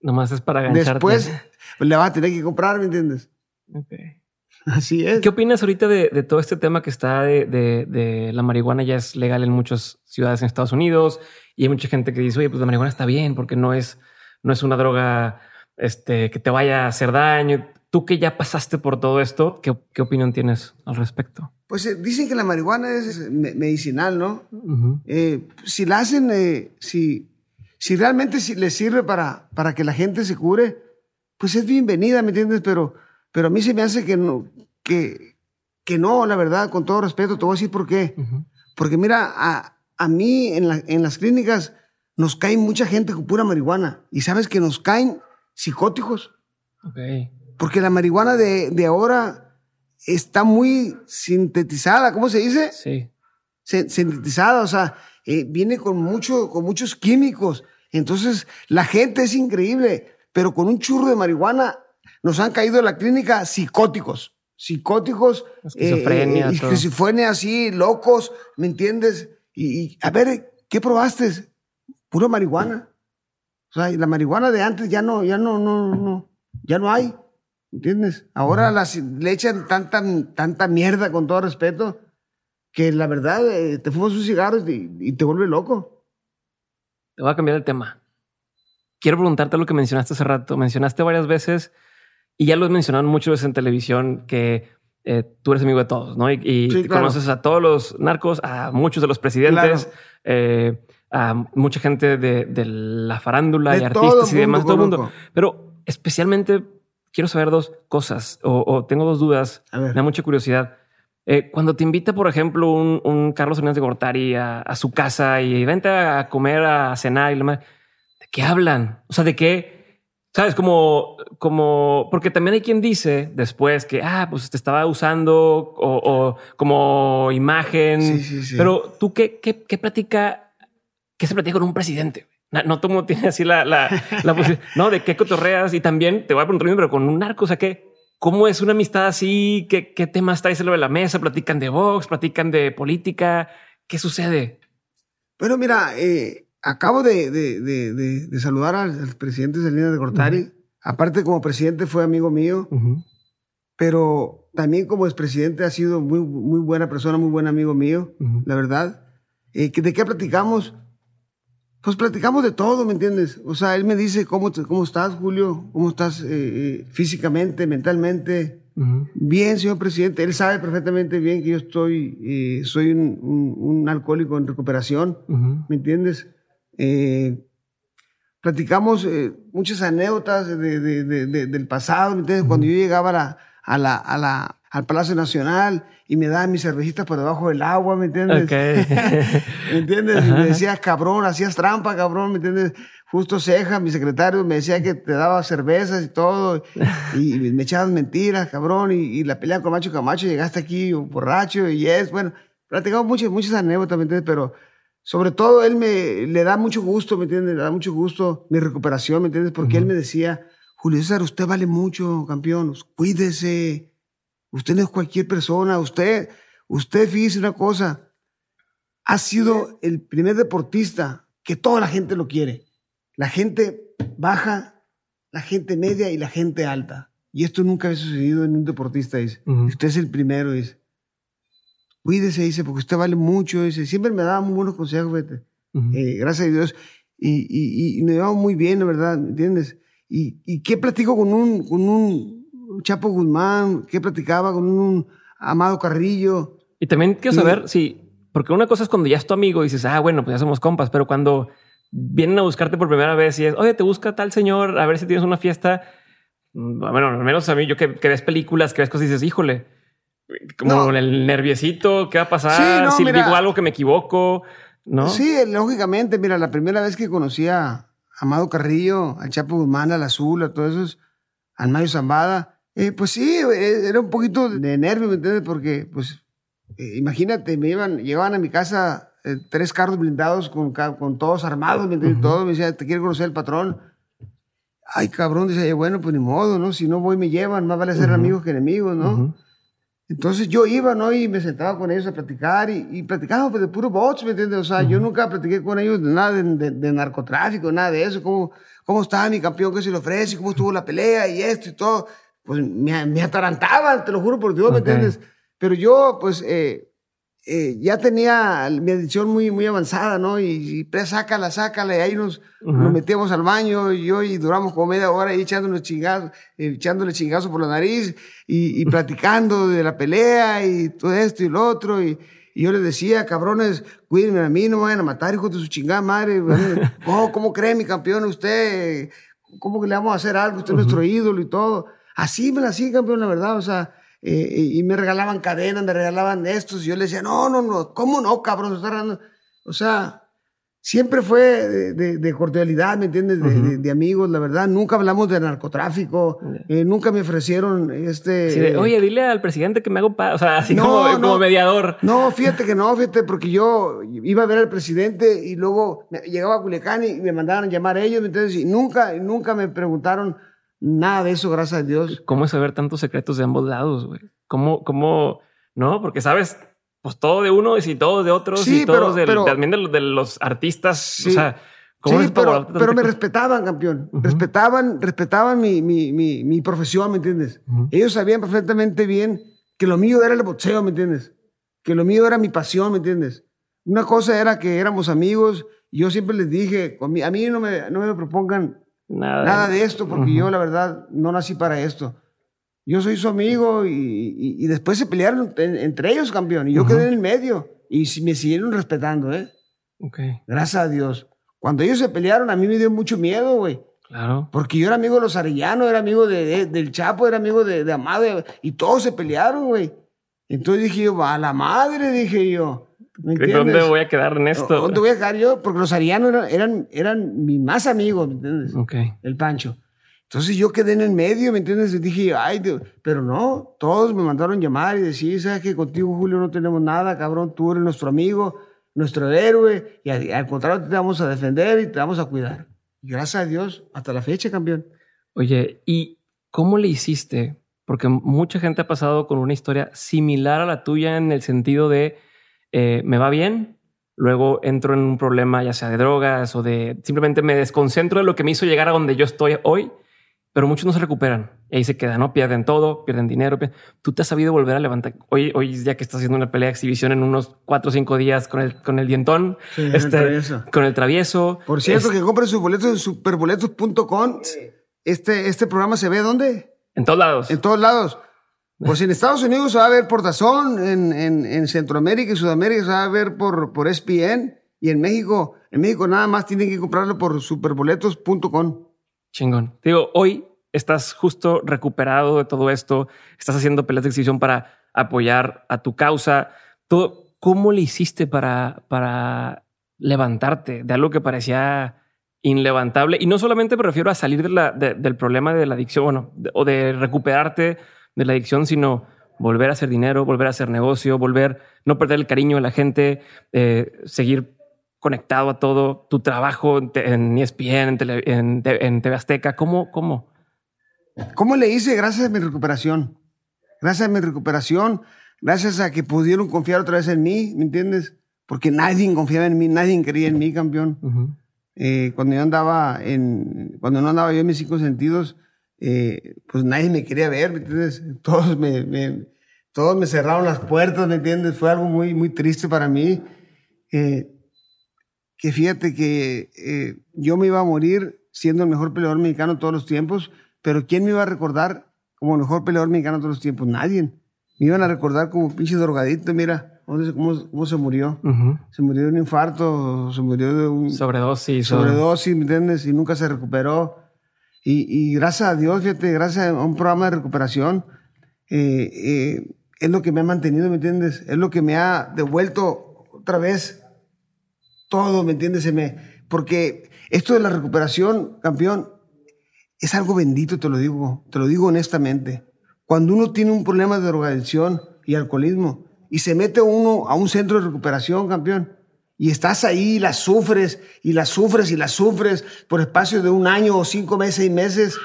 Nomás es para gancharte. Después le vas a tener que comprar, ¿me entiendes? Okay. Así es. ¿Qué opinas ahorita de, todo este tema que está de, la marihuana? Ya es legal en muchas ciudades en Estados Unidos y hay mucha gente que dice, oye, pues la marihuana está bien porque no es, no es una droga este, que te vaya a hacer daño. Tú que ya pasaste por todo esto, ¿qué, opinión tienes al respecto? Pues eh, dicen que la marihuana es medicinal, ¿no? Eh, si la hacen, eh, si, si realmente si les sirve para, para que la gente se cure, pues es bienvenida, ¿me entiendes? Pero pero a mí se me hace que no, que, que no, la verdad, con todo respeto, te voy a decir por qué. Porque mira, a, a mí en, la, en, las clínicas nos cae mucha gente con pura marihuana. Y sabes que nos caen psicóticos. Okay. Porque la marihuana de, de, ahora está muy sintetizada, ¿cómo se dice? Sí. sintetizada, o sea, eh, viene con, mucho, con muchos químicos. Entonces, la gente es increíble, pero con un churro de marihuana nos han caído en la clínica psicóticos. Psicóticos, esquizofrenia, eh, esquizofrenia así, locos, ¿me entiendes? Y, a ver, ¿qué probaste? Puro marihuana. O sea, la marihuana de antes ya no, ya no, no, no, ya no hay. ¿Entiendes? Ahora las, le echan tanta, tanta mierda, con todo respeto, que la verdad eh, te fumas un cigarro y, y, te vuelve loco. Te voy a cambiar el tema. Quiero preguntarte lo que mencionaste hace rato. Mencionaste varias veces y ya lo has mencionado muchas veces en televisión que eh, tú eres amigo de todos, ¿no? Y, conoces a todos los narcos, a muchos de los presidentes, eh, a mucha gente de, la farándula y artistas y demás, todo el mundo. Pero especialmente quiero saber dos cosas o, tengo dos dudas. Me da mucha curiosidad. Eh, cuando te invita, por ejemplo, un, Carlos Hernández de Gortari a, su casa y vente a comer, a cenar y demás, ¿de qué hablan? O sea, ¿de qué? Sabes, como, como, porque también hay quien dice después que, ah, pues te estaba usando o, como imagen. Sí, sí, sí. Pero tú, ¿qué, qué, qué platica? ¿Qué se platica con un presidente? No todo mundo tiene así la, la, la posibilidad, no, de qué cotorreas y también te voy a preguntar, pero con un narco, o sea, ¿qué, ¿cómo es una amistad así? ¿Qué, qué temas traes de la mesa? ¿Platican de box? ¿Platican de política? ¿Qué sucede? Bueno, mira, eh, acabo de, de, de, de, saludar al, presidente Salinas de Gortari. Aparte, como presidente fue amigo mío, pero también como expresidente ha sido muy, muy buena persona, muy buen amigo mío, la verdad. Eh, ¿De qué platicamos? pues platicamos de todo, ¿me entiendes? O sea, él me dice, ¿cómo, cómo estás, Julio? ¿Cómo estás eh, eh, físicamente, mentalmente? Bien, señor presidente. Él sabe perfectamente bien que yo estoy, eh, soy un, alcohólico en recuperación, ¿me entiendes? Platicamos muchas anécdotas del pasado, ¿me entiendes? Cuando yo llegaba a la, a la, al Palacio Nacional y me daban mis cervecitas por debajo del agua, ¿me entiendes? ¿Me entiendes? Y me decías, cabrón, hacías trampa, cabrón, ¿me entiendes? Justo Ceja, mi secretario, me decía que te daba cervezas y todo, y, me echabas mentiras, cabrón, y, la pelea con Macho Camacho, llegaste aquí borracho, y es, bueno, platicamos muchas, muchas anécdotas, ¿me entiendes? Pero sobre todo él me, le da mucho gusto, ¿me entiendes? Le da mucho gusto mi recuperación, ¿me entiendes? Porque él me decía, Julio César, usted vale mucho, campeón, cuídese, Usted no es cualquier persona. Usted, usted, fíjese una cosa, ha sido el primer deportista que toda la gente lo quiere. La gente baja, la gente media y la gente alta. Y esto nunca ha sucedido en un deportista, dice. Usted es el primero, dice. Cuídese, dice, porque usted vale mucho, dice. Siempre me daba muy buenos consejos, vete. Eh, gracias a Dios. Y, y, y, me llevaba muy bien, la verdad, ¿me entiendes? Y, y qué platico con un, con un Chapo Guzmán, que platicaba con un Amado Carrillo. Y también quiero saber si, porque una cosa es cuando ya es tu amigo y dices, ah, bueno, pues ya somos compas, pero cuando vienen a buscarte por primera vez y es, oye, te busca tal señor, a ver si tienes una fiesta. Mm, bueno, al menos a mí, yo que, ves películas, que ves cosas y dices, híjole, como el nerviosito, ¿qué va a pasar? si le digo algo que me equivoco, ¿no? Sí, lógicamente, mira, la primera vez que conocí a Amado Carrillo, al Chapo Guzmán, al Azul, a todos esos, al Mayo Zambada, eh, pues sí, eh, era un poquito de nervio, ¿me entiendes? Porque, pues, eh, imagínate, me iban, llevaban a mi casa tres carros blindados con, con todos armados, ¿me entiendes? Todo, me decía, te quiere conocer el patrón. Ay, cabrón, dice, bueno, pues ni modo, ¿no? Si no voy, me llevan, más vale ser amigos que enemigos, ¿no? Entonces yo iba, ¿no? Y me sentaba con ellos a platicar y, y platicábamos pues, de puro bots, ¿me entiendes? O sea, yo nunca platiqué con ellos de nada de, de, narcotráfico, nada de eso, cómo, cómo está mi campeón, qué se le ofrece, cómo estuvo la pelea y esto y todo pues me, me atarantaban, te lo juro por Dios, ¿me entiendes? Pero yo, pues, eh, eh, ya tenía mi adicción muy, muy avanzada, ¿no? Y, y sácala, sácala, y ahí nos, nos metíamos al baño, y yo, y duramos como media hora ahí echándonos chingazos, eh, echándole chingazos por la nariz, y, y platicando de la pelea, y todo esto y lo otro, y, y yo les decía, cabrones, cuídenme a mí, no me vayan a matar, hijo de su chingada madre. oh, ¿cómo cree mi campeón usted? ¿Cómo que le vamos a hacer algo? Usted es nuestro ídolo y todo. Así me la hacía, campeón, la verdad, o sea, eh, y me regalaban cadenas, me regalaban estos, y yo le decía, no, no, no, ¿cómo no, cabrón? O sea, siempre fue de, cordialidad, ¿me entiendes? De, amigos, la verdad. Nunca hablamos de narcotráfico, eh, nunca me ofrecieron este... Oye, dile al presidente que me hago... o sea, así como, mediador. No, fíjate que no, fíjate, porque yo iba a ver al presidente y luego llegaba a Culiacán y me mandaban llamar a ellos, ¿me entiendes? Y nunca, nunca me preguntaron Nada de eso, gracias a Dios. ¿Cómo es saber tantos secretos de ambos lados, güey? ¿Cómo, cómo, no? Porque sabes, pues todo de uno y todo de otros sí, y todos pero, también de, los artistas. Sí, o sea, ¿cómo sí, pero, pero me respetaban, campeón. Respetaban, respetaban mi, mi, mi, mi, profesión, ¿me entiendes? Ellos sabían perfectamente bien que lo mío era el boxeo, ¿me entiendes? Que lo mío era mi pasión, ¿me entiendes? Una cosa era que éramos amigos y yo siempre les dije, a mí no me, no me propongan Nada, de esto, porque yo la verdad no nací para esto. Yo soy su amigo y, y, después se pelearon entre ellos, campeón, y yo quedé en el medio y me siguieron respetando, ¿eh? Okay. Gracias a Dios. Cuando ellos se pelearon, a mí me dio mucho miedo, güey. Claro. Porque yo era amigo de los Arellanos, era amigo de, de- del Chapo, era amigo de, de Amado, y todos se pelearon, güey. Entonces dije yo, a la madre, dije yo. ¿Me ¿De entiendes? dónde voy a quedar en esto? ¿Dónde voy a quedar yo? Porque los Arellanos eran, eran, eran mis más amigos, ¿me entiendes? Ok. El Pancho. Entonces yo quedé en el medio, ¿me entiendes? Y dije, ay, Dios. pero no, todos me mandaron llamar y decir, ¿sabes que Contigo, Julio, no tenemos nada, cabrón, tú eres nuestro amigo, nuestro héroe, y al, al contrario te vamos a defender y te vamos a cuidar. Y gracias a Dios, hasta la fecha, campeón. Oye, ¿y cómo le hiciste? Porque mucha gente ha pasado con una historia similar a la tuya en el sentido de eh, me va bien, luego entro en un problema ya sea de drogas o de simplemente me desconcentro de lo que me hizo llegar a donde yo estoy hoy, pero muchos no se recuperan y ahí se quedan, ¿no? Pierden todo, pierden dinero. pier- Tú te has sabido volver a levantar. Hoy, hoy ya que estás haciendo una pelea de exhibición en unos cuatro o cinco días con el, con el dientón, Sí, el este, travieso. con el travieso. Por cierto, Es- que compren sus boletos en superboletos.com. Este, este programa se ve ¿dónde? en todos lados. En todos lados. Pues en Estados Unidos se va a ver por Dazón, en, en, en Centroamérica y Sudamérica se va a ver por, por ESPN y en México, en México nada más tienen que comprarlo por superboletos.com. Chingón. Te Digo, hoy estás justo recuperado de todo esto, estás haciendo peleas de exhibición para apoyar a tu causa. ¿Cómo le hiciste para, para levantarte de algo que parecía inlevantable? Y no solamente me refiero a salir de del problema de la adicción bueno, o de recuperarte de la adicción, sino volver a hacer dinero, volver a hacer negocio, volver, no perder el cariño de la gente, eh, seguir conectado a todo, tu trabajo en en E ESPN, en, tele- en, en TV Azteca. ¿Cómo, cómo? ¿Cómo le hice? Gracias a mi recuperación. Gracias a mi recuperación, gracias a que pudieron confiar otra vez en mí, ¿me entiendes? Porque nadie confiaba en mí, nadie creía en mí, campeón. Eh, cuando yo andaba en, cuando no andaba yo en mis cinco sentidos, eh, pues nadie me quería ver, ¿me entiendes? Todos me, me- todos me cerraron las puertas, ¿me entiendes? Fue algo muy, muy triste para mí. Eh, que fíjate que eh, yo me iba a morir siendo el mejor peleador mexicano de todos los tiempos, pero ¿quién me iba a recordar como el mejor peleador mexicano de todos los tiempos? Nadie. Me iban a recordar como pinche drogadito, mira, cómo, cómo, se murió. Ujú. Se murió de un infarto, se murió de un, Sobredosis. sobredosis, ¿me entiendes? Y nunca se recuperó. Y, gracias a Dios, fíjate, gracias a un programa de recuperación, eh, eh, es lo que me ha mantenido, ¿me entiendes? Es lo que me ha devuelto otra vez todo, ¿me entiendes? Me, porque esto de la recuperación, campeón, es algo bendito, te lo digo, te lo digo honestamente. Cuando uno tiene un problema de drogadicción y alcoholismo y se mete uno a un centro de recuperación, campeón, y estás ahí la sufres y la sufres y la sufres por espacio de un año o cinco meses y meses,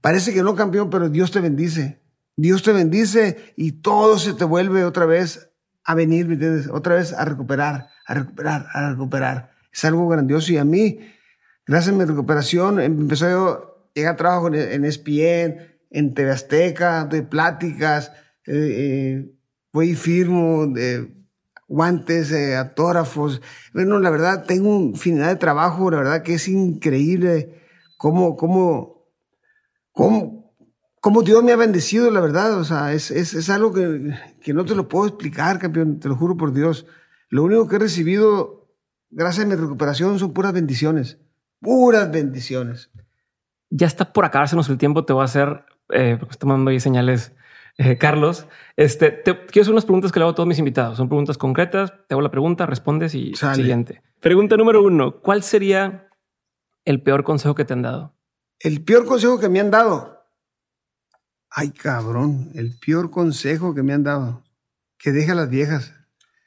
parece que no, campeón, pero Dios te bendice. Dios te bendice y todo se te vuelve otra vez a venir, ¿me entiendes? Otra vez a recuperar, a recuperar, a recuperar. Es algo grandioso y a mí, gracias a mi recuperación, empezó yo a llegar a trabajo en, en ESPN, en TV Azteca, de pláticas, eh, eh, voy y firmo, de guantes, eh, autógrafos. Bueno, la verdad, tengo un infinidad de trabajo, la verdad que es increíble cómo, cómo, cómo, Dios me ha bendecido, la verdad. O sea, es, es, es algo que, que no te lo puedo explicar, campeón, te lo juro por Dios. Lo único que he recibido, gracias a mi recuperación, son puras bendiciones. Puras bendiciones. Ya está por acabársenos el tiempo. Te voy a hacer, eh, porque estoy mandando ahí señales, eh, Carlos. Este, te quiero hacer unas preguntas que le hago a todos mis invitados. Son preguntas concretas. Te hago la pregunta, respondes y Sale. siguiente. Pregunta número uno. ¿Cuál sería el peor consejo que te han dado? El peor consejo que me han dado. Ay, cabrón, el peor consejo que me han dado. Que deje a las viejas.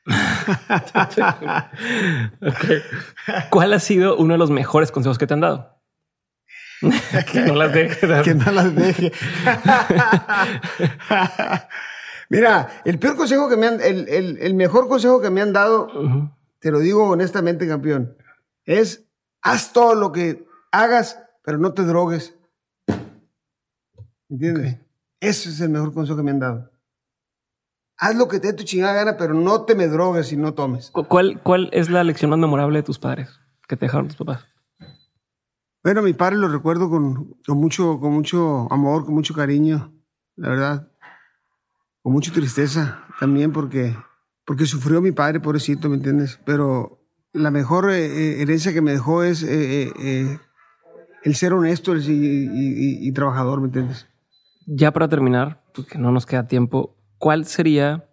¿Cuál ha sido uno de los mejores consejos que te han dado? Que no las dejes. que no las deje. Mira, el peor consejo que me han, el, el- el mejor consejo que me han dado, te lo digo honestamente, campeón, es haz todo lo que hagas, pero no te drogues. ¿Entiendes? Ese es el mejor consejo que me han dado. Haz lo que te dé tu chingada gana, pero no te me drogues y no tomes. ¿Cu- ¿Cuál, ¿Cuál es la lección más memorable de tus padres que te dejaron tus papás? Bueno, mi padre lo recuerdo con, con mucho, con mucho amor, con mucho cariño, la verdad. Con mucha tristeza también porque, porque sufrió mi padre, pobrecito, ¿me entiendes? Pero la mejor eh, eh, herencia que me dejó es eh, eh, eh, el ser honesto y, trabajador, ¿me entiendes? Ya para terminar, porque no nos queda tiempo, ¿cuál sería,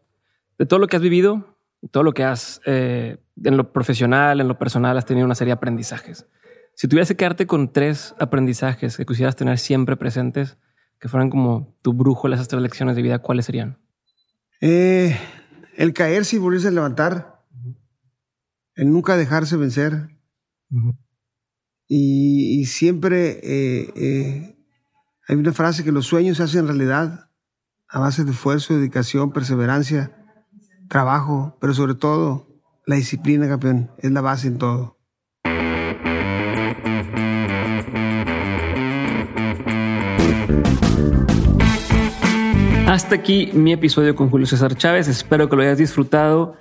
de todo lo que has vivido, todo lo que has, eh, en lo profesional, en lo personal, has tenido una serie de aprendizajes? Si tuvieras que quedarte con tres aprendizajes que quisieras tener siempre presentes, que fueran como tu brújula, esas tres lecciones de vida, ¿cuáles serían? Eh, el caerse y volverse a levantar. El nunca dejarse vencer. y, siempre eh, eh, hay una frase que los sueños se hacen realidad a base de esfuerzo, dedicación, perseverancia, trabajo, pero sobre todo la disciplina, campeón, es la base en todo. Hasta aquí mi episodio con Julio César Chávez. Espero que lo hayas disfrutado.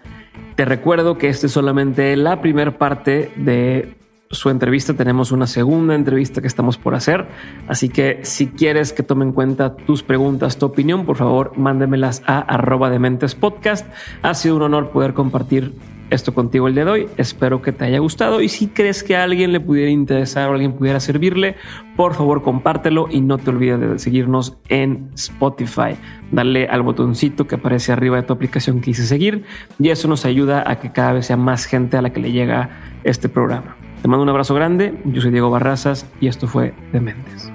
Te recuerdo que esta es solamente la primera parte de su entrevista. Tenemos una segunda entrevista que estamos por hacer. Así que si quieres que tome en cuenta tus preguntas, tu opinión, por favor, mándemelas a arroba de mentes podcast. Ha sido un honor poder compartir esto contigo el día de hoy. Espero que te haya gustado y si crees que a alguien le pudiera interesar o alguien pudiera servirle, por favor compártelo y no te olvides de seguirnos en Spotify. Dale al botoncito que aparece arriba de tu aplicación que dice seguir y eso nos ayuda a que cada vez sea más gente a la que le llega este programa. Te mando un abrazo grande, yo soy Diego Barrazas y esto fue Dementes.